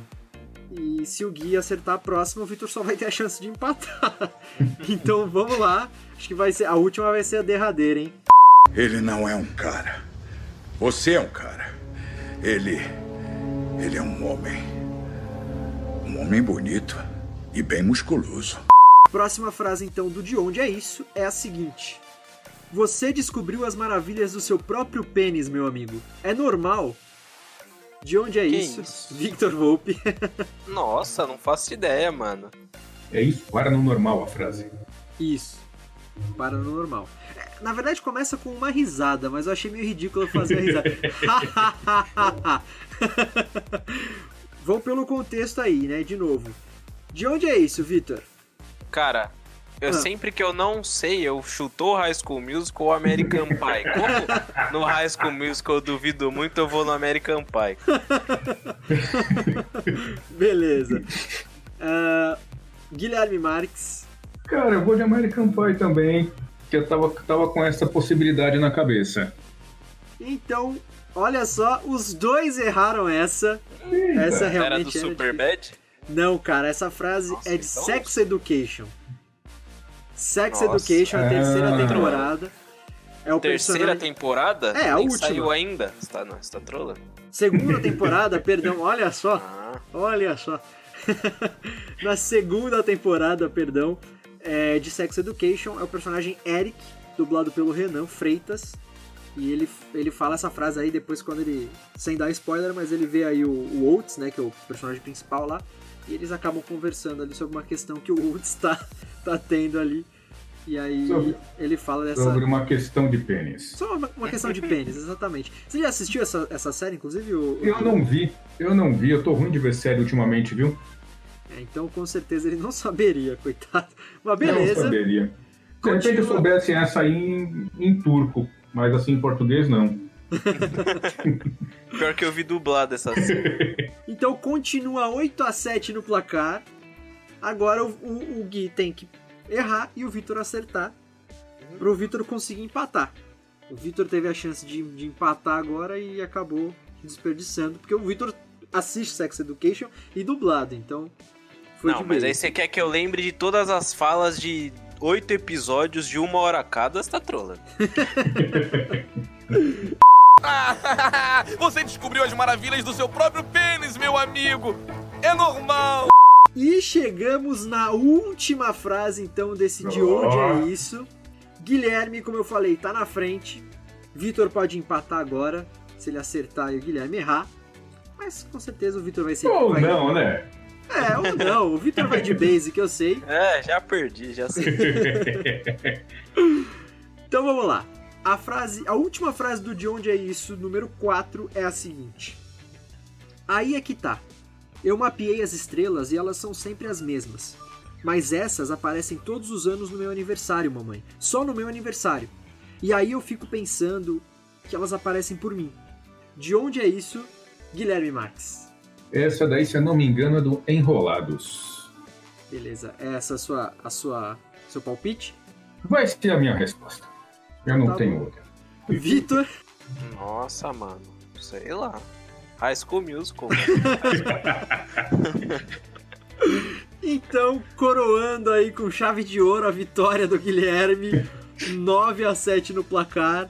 E se o Gui acertar a próxima, o Vitor só vai ter a chance de empatar. então vamos lá. Acho que vai ser a última vai ser a derradeira, hein? Ele não é um cara. Você é um cara. Ele. Ele é um homem. Um homem bonito e bem musculoso. Próxima frase então do De Onde é Isso é a seguinte: Você descobriu as maravilhas do seu próprio pênis, meu amigo. É normal? De onde é isso? isso? Victor Volpe. Nossa, não faço ideia, mano. É isso, para no normal a frase. Isso. Para no normal. É, Na verdade começa com uma risada, mas eu achei meio ridículo fazer a risada. Vão pelo contexto aí, né? De novo. De onde é isso, Victor? Cara, eu Ah. sempre que eu não sei, eu chutou High School Musical ou American Pie. Como no High School Musical eu duvido muito, eu vou no American Pie. Beleza. Ah, Guilherme Marques. Cara, eu vou de American Pie também, que eu tava, tava com essa possibilidade na cabeça. Então, olha só, os dois erraram essa. Essa Era realmente do era Super difícil. Bad? Não, cara, essa frase Nossa, é de então- Sex Education. Sex Nossa. Education, a terceira Ah. temporada. É o Terceira personagem... temporada? É, a Nem última. saiu ainda. Você tá, não, você tá trolando? Segunda temporada, perdão, olha só. Ah, Olha só. Na segunda temporada, perdão, é, de Sex Education, é o personagem Eric, dublado pelo Renan Freitas. E ele, ele fala essa frase aí depois quando ele. Sem dar spoiler, mas ele vê aí o, o Oates, né? Que é o personagem principal lá. E eles acabam conversando ali sobre uma questão que o Oates tá, tá tendo ali. E aí Sobre- ele fala dessa. Sobre uma questão de pênis. Só uma, uma questão de pênis, exatamente. Você já assistiu essa, essa série, inclusive? O, Eu não vi, eu não vi, eu tô ruim de ver série ultimamente, viu? É, então com certeza ele não saberia, coitado. Mas Não beleza. saberia. De repente eu Continua. soubesse essa aí em, em turco, mas assim em português não. pior que eu vi dublado essa série. Então continua 8 a 7 no placar. Agora o, o- o Gui tem que errar e o Vitor acertar. Pro Vitor conseguir empatar. O Vitor teve a chance de, de empatar agora e acabou desperdiçando. Porque o Vitor assiste Sex Education e dublado, então. Foi Não, de mas aí você quer que eu lembre de todas as falas de oito episódios de uma hora cada, você tá trolando. Ah, você descobriu as maravilhas do seu próprio pênis, meu amigo. É normal. E chegamos na última frase, então, desse de onde é isso. Guilherme, como eu falei, tá na frente. Vitor pode empatar agora, se ele acertar e o Guilherme errar. Mas com certeza o Vitor vai ser. Ou vai... não, né? É, ou não. O Vitor vai de basic, eu sei. É, já perdi, já sei. então vamos lá. A frase, a última frase do De Onde é Isso, número 4, é a seguinte. Aí é que tá. Eu mapeei as estrelas e elas são sempre as mesmas. Mas essas aparecem todos os anos no meu aniversário, mamãe. Só no meu aniversário. E aí eu fico pensando que elas aparecem por mim. De onde é isso, Guilherme Marques? Essa daí, se eu não me engano, é do Enrolados. Beleza. É essa a sua, a sua, seu palpite? Vai ser a minha resposta. Eu não Tá tenho bom. outra. Vitor? Nossa, mano. Sei lá. High School Musical. Então, coroando aí com chave de ouro a vitória do Guilherme, 9 a 7 no placar.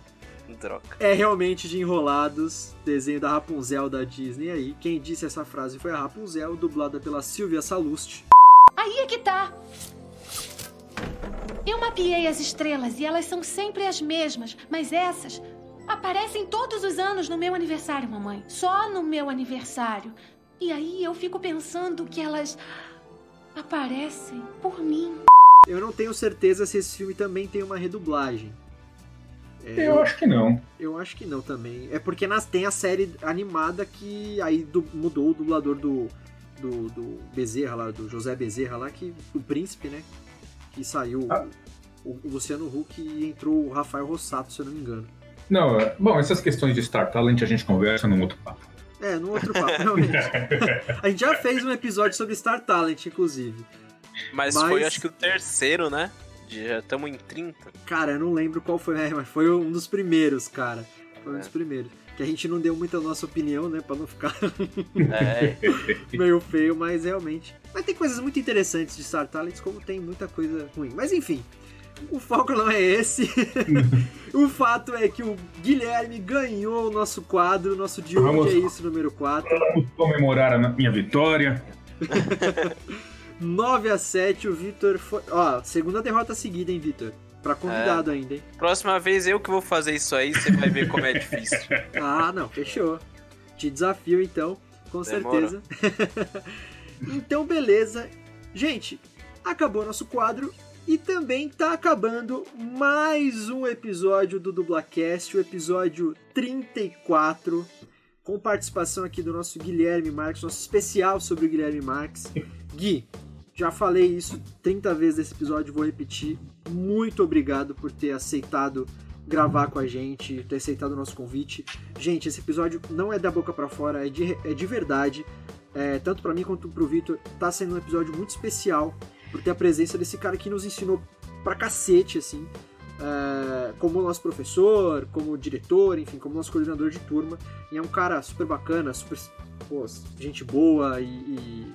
Droga. É realmente de Enrolados, desenho da Rapunzel da Disney aí. Quem disse essa frase foi a Rapunzel, dublada pela Silvia Salust. Aí é que tá. Eu mapeei as estrelas e elas são sempre as mesmas, mas essas aparecem todos os anos no meu aniversário, mamãe. Só no meu aniversário. E aí eu fico pensando que elas aparecem por mim. Eu não tenho certeza se esse filme também tem uma redublagem. É, Eu acho que não. Eu acho que não também. É porque nas, tem a série animada que aí du- mudou o dublador do, do, do Bezerra lá, do José Bezerra lá, que o príncipe, né? Que saiu Ah. o, o Luciano Huck e entrou o Rafael Rossato, se eu não me engano. Não, é- bom, essas questões de Star Talent a gente conversa num outro papo. É, no outro papo, realmente. a gente já fez um episódio sobre Star Talent, inclusive. Mas, Mas- foi acho que o terceiro, né? Já estamos em 30. Cara, eu não lembro qual foi, é, mas foi um dos primeiros, cara. Foi um É. dos primeiros. Que a gente não deu muita nossa opinião, né? Pra não ficar É. meio feio, mas realmente. Mas tem coisas muito interessantes de Star Talents, como tem muita coisa ruim. Mas enfim, o foco não é esse. o fato é que o Guilherme ganhou o nosso quadro, o nosso de onde é isso, número 4. Vamos comemorar a minha vitória. 9 a 7 o Vitor foi. Ó, segunda derrota seguida, hein, Vitor? Pra convidado ainda, hein? Próxima vez eu que vou fazer isso aí, você vai ver como é difícil. Ah, não, fechou. Te desafio então, com Demora. certeza. então, beleza. Gente, acabou nosso quadro e também tá acabando mais um episódio do Dublacast, o episódio 34, com participação aqui do nosso Guilherme Marques, nosso especial sobre o Guilherme Marques. Gui, já falei isso 30 vezes nesse episódio, vou repetir. Muito obrigado por ter aceitado gravar com a gente, ter aceitado o nosso convite. Gente, esse episódio não é da boca pra fora, é de, é de verdade. É, tanto pra mim quanto pro Vitor, tá sendo um episódio muito especial por ter a presença desse cara que nos ensinou pra cacete, assim. é, como nosso professor, como diretor, enfim, como nosso coordenador de turma. E é um cara super bacana, super pô, gente boa e, e-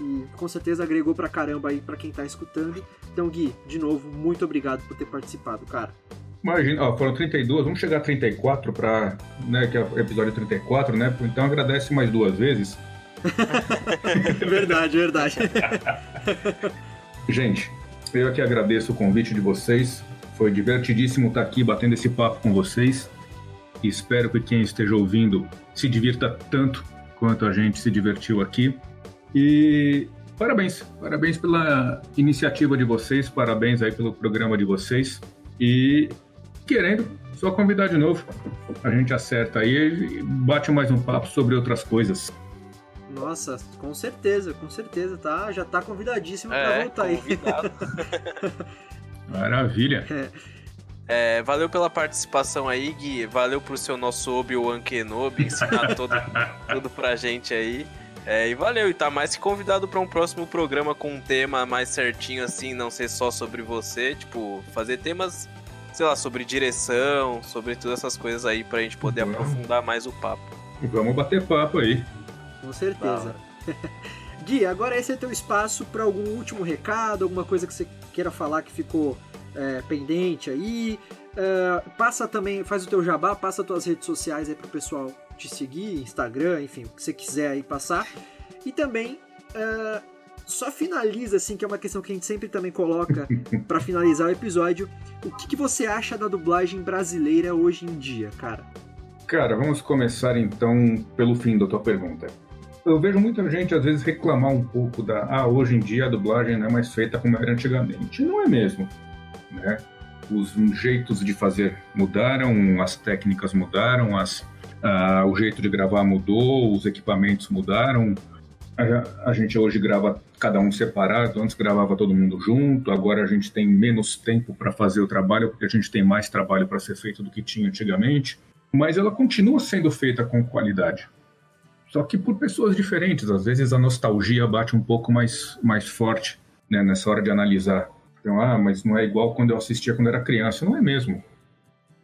e com certeza agregou pra caramba aí pra quem tá escutando. Então, Gui, de novo, muito obrigado por ter participado, cara. Imagina, ó, foram 32, vamos chegar a 34 para, né, que é o episódio 34, né? Então agradece mais duas vezes. verdade, verdade. Gente, eu aqui agradeço o convite de vocês. Foi divertidíssimo estar aqui batendo esse papo com vocês. Espero que quem esteja ouvindo se divirta tanto quanto a gente se divertiu aqui. E parabéns, parabéns pela iniciativa de vocês, parabéns aí pelo programa de vocês. E querendo, só convidar de novo. A gente acerta aí e bate mais um papo sobre outras coisas. Nossa, com certeza, com certeza, tá? Já tá convidadíssimo pra É, voltar aí. convidado. Maravilha. É, valeu pela participação aí, Gui. Valeu pro seu nosso Obi-Wan Kenobi ensinar todo, tudo pra gente aí. É, e valeu, e tá mais que convidado pra um próximo programa com um tema mais certinho, assim, não ser só sobre você. Tipo, fazer temas, sei lá, sobre direção, sobre todas essas coisas aí pra gente poder Vamos. aprofundar mais o papo. Vamos bater papo aí. Com certeza. Gui, agora esse é teu espaço para algum último recado, alguma coisa que você queira falar que ficou é, pendente aí. Uh, passa também, faz o teu jabá, passa tuas redes sociais aí pro pessoal te seguir, Instagram, enfim, o que você quiser aí passar. E também uh, só finaliza, assim, que é uma questão que a gente sempre também coloca para finalizar o episódio. O que, que você acha da dublagem brasileira hoje em dia, cara? Cara, vamos começar então pelo fim da tua pergunta. Eu vejo muita gente às vezes reclamar um pouco da ah, hoje em dia a dublagem não é mais feita como era antigamente. Não é mesmo, né? Os jeitos de fazer mudaram, as técnicas mudaram, as, uh, o jeito de gravar mudou, os equipamentos mudaram. A, a gente hoje grava cada um separado, antes gravava todo mundo junto, agora a gente tem menos tempo para fazer o trabalho, porque a gente tem mais trabalho para ser feito do que tinha antigamente. Mas ela continua sendo feita com qualidade. Só que por pessoas diferentes, às vezes a nostalgia bate um pouco mais, mais forte né, nessa hora de analisar. Então, ah, mas não é igual quando eu assistia quando era criança. Não é mesmo.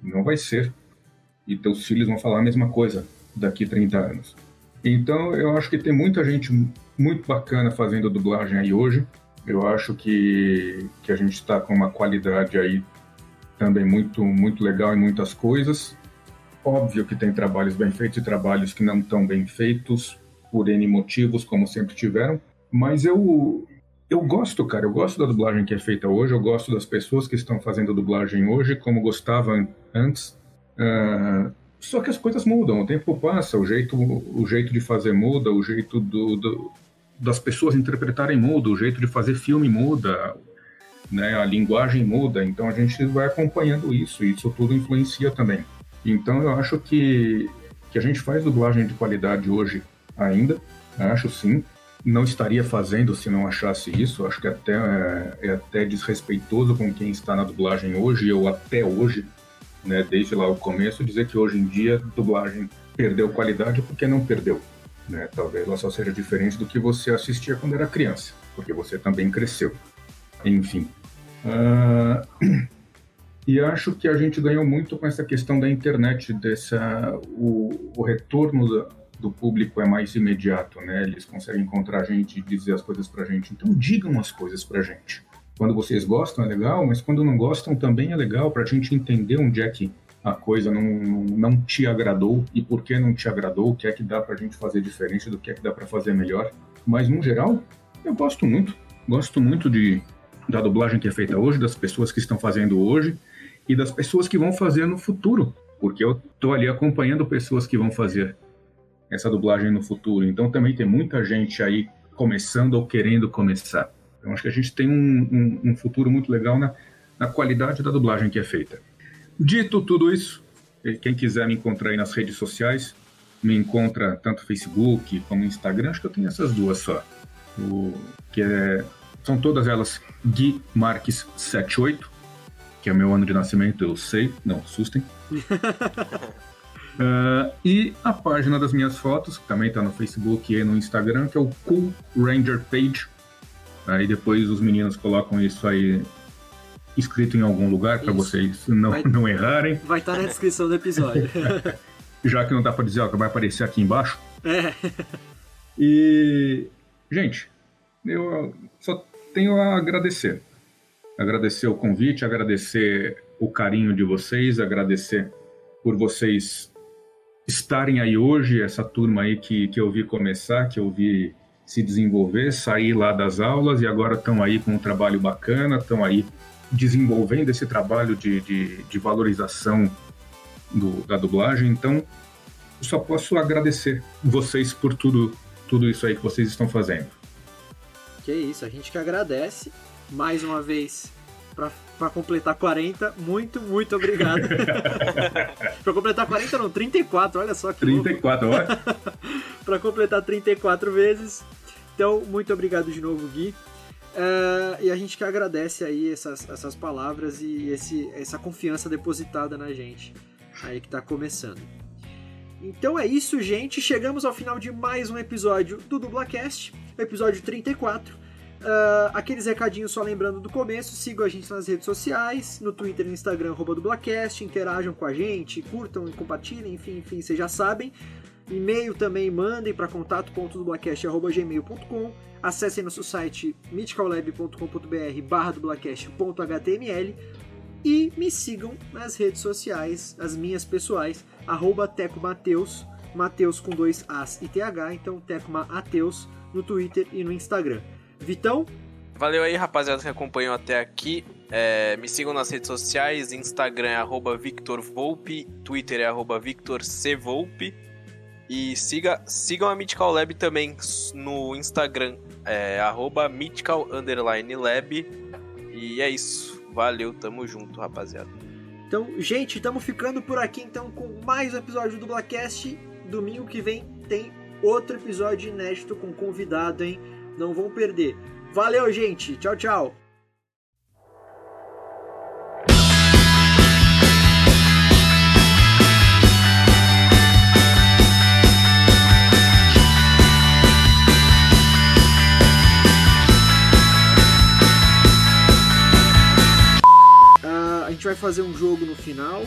Não vai ser. E teus filhos vão falar a mesma coisa daqui 30 anos. Então, eu acho que tem muita gente muito bacana fazendo dublagem aí hoje. Eu acho que, que a gente está com uma qualidade aí também muito, muito legal em muitas coisas. Óbvio que tem trabalhos bem feitos e trabalhos que não estão bem feitos, por N motivos, como sempre tiveram. Mas eu, eu gosto, cara, eu gosto da dublagem que é feita hoje, eu gosto das pessoas que estão fazendo dublagem hoje, como gostava antes. Uh, só que as coisas mudam, o tempo passa, o jeito, o jeito de fazer muda, o jeito do, do, das pessoas interpretarem muda, o jeito de fazer filme muda, né, a linguagem muda, então a gente vai acompanhando isso, e isso tudo influencia também. Então eu acho que, que a gente faz dublagem de qualidade hoje ainda, acho sim. Não estaria fazendo se não achasse isso, acho que até é, é até desrespeitoso com quem está na dublagem hoje, ou até hoje, né, desde lá o começo, dizer que hoje em dia a dublagem perdeu qualidade porque não perdeu. Né? Talvez ela só seja diferente do que você assistia quando era criança, porque você também cresceu. Enfim. Uh... E acho que a gente ganhou muito com essa questão da internet, dessa o, o retorno do, do público é mais imediato, né? Eles conseguem encontrar a gente e dizer as coisas pra gente. Então digam as coisas pra gente. Quando vocês gostam é legal, mas quando não gostam também é legal para a gente entender onde é que a coisa não, não te agradou e por que não te agradou, o que é que dá para a gente fazer diferente, do que é que dá para fazer melhor. Mas no geral, eu gosto muito. Gosto muito de, da dublagem que é feita hoje, das pessoas que estão fazendo hoje e das pessoas que vão fazer no futuro, porque eu estou ali acompanhando pessoas que vão fazer essa dublagem no futuro. Então também tem muita gente aí começando ou querendo começar. Então acho que a gente tem um, um, um futuro muito legal na, na qualidade da dublagem que é feita. Dito tudo isso, quem quiser me encontrar aí nas redes sociais, me encontra tanto Facebook como Instagram, acho que eu tenho essas duas só. O, que é, são todas elas Gui Marques 78, que é o meu ano de nascimento, eu sei, não assustem. uh, e a página das minhas fotos, que também está no Facebook e no Instagram, que é o Cool Ranger Page, Aí depois os meninos colocam isso aí escrito em algum lugar para vocês não, vai, não errarem. Vai estar tá na descrição do episódio. Já que não dá para dizer, ó, que vai aparecer aqui embaixo. É. E, gente, eu só tenho a agradecer. Agradecer o convite, agradecer o carinho de vocês, agradecer por vocês estarem aí hoje, essa turma aí que, que eu vi começar, que eu vi se desenvolver, sair lá das aulas e agora estão aí com um trabalho bacana, estão aí desenvolvendo esse trabalho de, de, de valorização do, da dublagem. Então, só posso agradecer vocês por tudo, tudo isso aí que vocês estão fazendo. Que isso, a gente que agradece mais uma vez para completar 40. Muito, muito obrigado. para completar 40 não, 34, olha só que 34, olha. para completar 34 vezes. Então, muito obrigado de novo, Gui. Uh, e a gente que agradece aí essas, essas palavras e esse, essa confiança depositada na gente aí que está começando. Então é isso, gente. Chegamos ao final de mais um episódio do Dublacast, episódio 34. Uh, aqueles recadinhos só lembrando do começo, sigam a gente nas redes sociais, no Twitter e no Instagram, arroba dublacast, interajam com a gente, curtam e compartilhem, enfim, enfim, vocês já sabem. E-mail também mandem para contato.dublacast.gmail.com Acessem nosso site mythicallab.com.br barra dublacast.html E me sigam nas redes sociais, as minhas pessoais, arroba Teco Mateus, com dois As e TH, então Teco Mateus no Twitter e no Instagram. Vitão? Valeu aí, rapaziada, que acompanhou até aqui. É, me sigam nas redes sociais, Instagram é arroba Twitter é arroba. E siga, sigam a Mythical Lab também no Instagram, é. E é isso. Valeu, tamo junto, rapaziada. Então, gente, estamos ficando por aqui então com mais um episódio do Blackcast. Domingo que vem tem outro episódio inédito com convidado, hein? Não vão perder. Valeu, gente. Tchau, tchau. Vai fazer um jogo no final.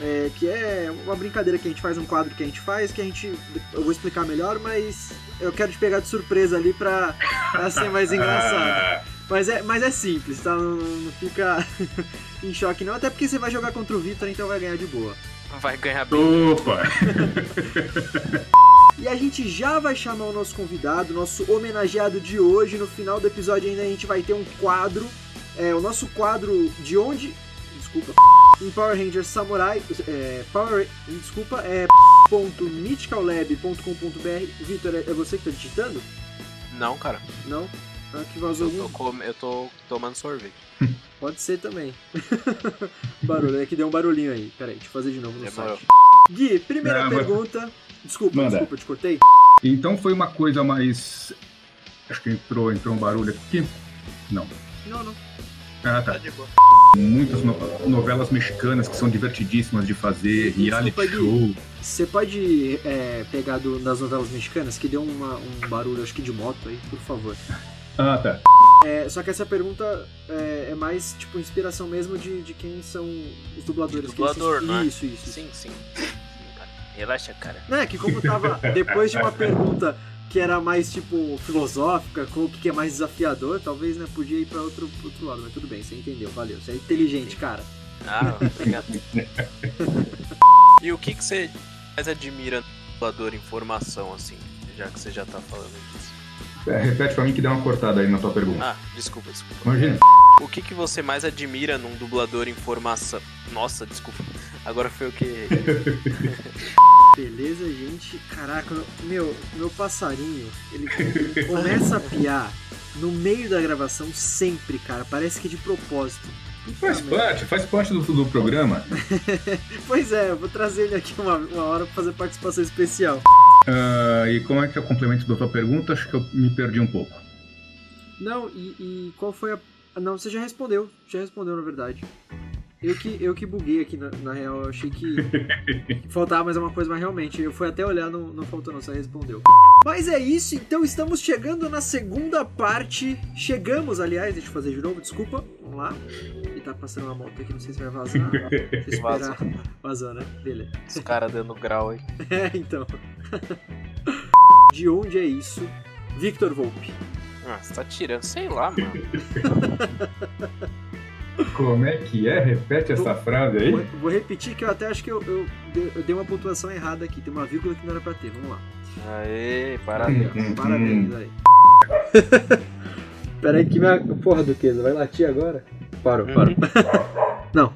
É, que é uma brincadeira que a gente faz, um quadro que a gente faz, que a gente. Eu vou explicar melhor, mas eu quero te pegar de surpresa ali pra, pra ser mais engraçado. Mas é, mas é simples, tá? Não, não fica em choque não, até porque você vai jogar contra o Vitor, então vai ganhar de boa. Vai ganhar bem. Opa! E a gente já vai chamar o nosso convidado, nosso homenageado de hoje. No final do episódio ainda a gente vai ter um quadro. É, o nosso quadro de onde. Desculpa. Em Power Rangers Samurai. É, Power. Desculpa, é. .mythicallab.com.br Vitor, é é você que tá digitando? Não, cara. Não? Ah, que vazou Eu algum. tô, com- eu tô tomando sorvete. Pode ser também. Barulho, é que deu um barulhinho aí. Pera aí, deixa eu fazer de novo no Demorou. site. Gui, primeira Não, mas- pergunta. Desculpa, Manda. desculpa, te cortei. Então foi uma coisa mais. Acho que entrou, entrou um barulho aqui. Não. Não, não. Ah, tá. Muitas no- novelas mexicanas que são divertidíssimas de fazer, reality Desculpa, Gui. show. Você pode é, pegar do, das novelas mexicanas, que deu uma- um barulho, acho que de moto aí, por favor. Ah, tá. É, só que essa pergunta é, é mais, tipo, inspiração mesmo de, de quem são os dubladores. que Dublador, eles- não é? Isso, isso. Sim, sim. Sim, cara. Relaxa, cara. Não, é que como tava depois de uma pergunta que era mais, tipo, filosófica, com o que é mais desafiador, talvez, né, podia ir pra outro, outro lado, mas tudo bem, você entendeu, valeu. Você é inteligente, cara. Ah, obrigado. e o que, que você mais admira no dublador em formação, assim? Já que você já tá falando disso. É, repete pra mim que deu uma cortada aí na tua pergunta. Ah, desculpa, desculpa. Imagina. O que, que você mais admira num dublador em formação? Nossa, desculpa. Agora foi o que. Beleza, gente. Caraca, meu, meu passarinho, ele, ele começa a piar no meio da gravação sempre, cara. Parece que de propósito. Faz parte, faz parte do, do programa. Pois é, eu vou trazer ele aqui uma, uma hora pra fazer participação especial. Ah, e como é que é o complemento da tua pergunta? Acho que eu me perdi um pouco. Não, e, e qual foi a. Não, você já respondeu. Já respondeu, na verdade. Eu que, eu que buguei aqui, na, na real. Eu achei que, faltava mais uma coisa, mas realmente, eu fui até olhar, não, não faltou não, você respondeu. Mas é isso, então estamos chegando na segunda parte. Chegamos, aliás, deixa eu fazer de novo, desculpa. Vamos lá. E tá passando uma moto aqui, não sei se vai vazar. Deixa eu esperar. Vazou. Vazou, né? Beleza. Os caras dando grau aí. É, então. De onde é isso? Victor Volpe. Ah, você tá tirando, sei lá, mano. Como é que é? Repete essa frase aí. Vou, vou repetir que eu até acho que eu, eu, dei- eu dei uma pontuação errada aqui. Tem uma vírgula que não era pra ter. Vamos lá. Aê, parabéns. Hum, Parabéns aí. Pera aí que minha. Porra, Duquesa, vai latir agora? Parou, parou. Não.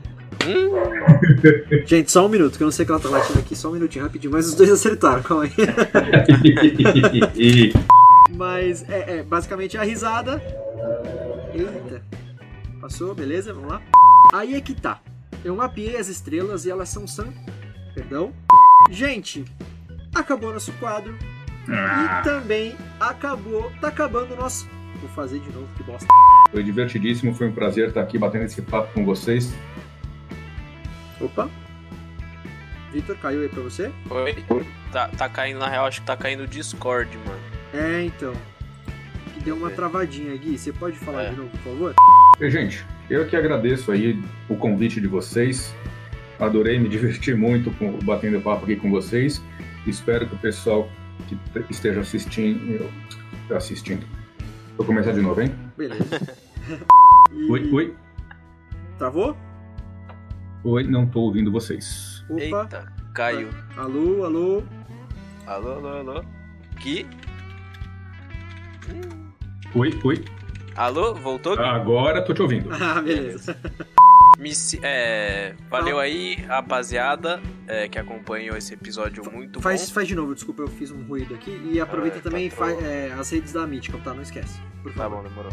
Gente, só um minuto, que eu não sei que ela tá latindo aqui. Só um minutinho, rapidinho. Mas os dois acertaram, calma aí. Mas é, é basicamente a risada. Passou, beleza? Vamos lá. Aí é que tá. Eu mapeei as estrelas e elas são sã. Perdão. Gente, acabou nosso quadro. Ah. E também acabou. Tá acabando o nosso. Vou fazer de novo, que bosta. Foi divertidíssimo, foi um prazer estar aqui batendo esse papo com vocês. Opa. Vitor, caiu aí pra você? Oi? Tá, tá caindo, na real, acho que tá caindo o Discord, mano. É, então. Que deu uma travadinha, Gui. Você pode falar É. de novo, por favor? E, gente, eu que agradeço aí o convite de vocês. Adorei me divertir muito com, batendo papo aqui com vocês. Espero que o pessoal que esteja assistindo. assistindo. Vou começar de novo, hein? Beleza. E- Oi, oi. Travou? Oi, não tô ouvindo vocês. Opa. Eita, caiu. Alô, alô. Alô, alô, alô. Que? Oi, oi. Alô, voltou? Agora tô te ouvindo. Ah, beleza. Me é, valeu aí, rapaziada, é, que acompanhou esse episódio muito Faz, bom. faz de novo, desculpa, eu fiz um ruído aqui. E aproveita Ah, também e tá faz é, as redes da Mythical, tá? Não esquece. Por Tá favor. bom, demorou.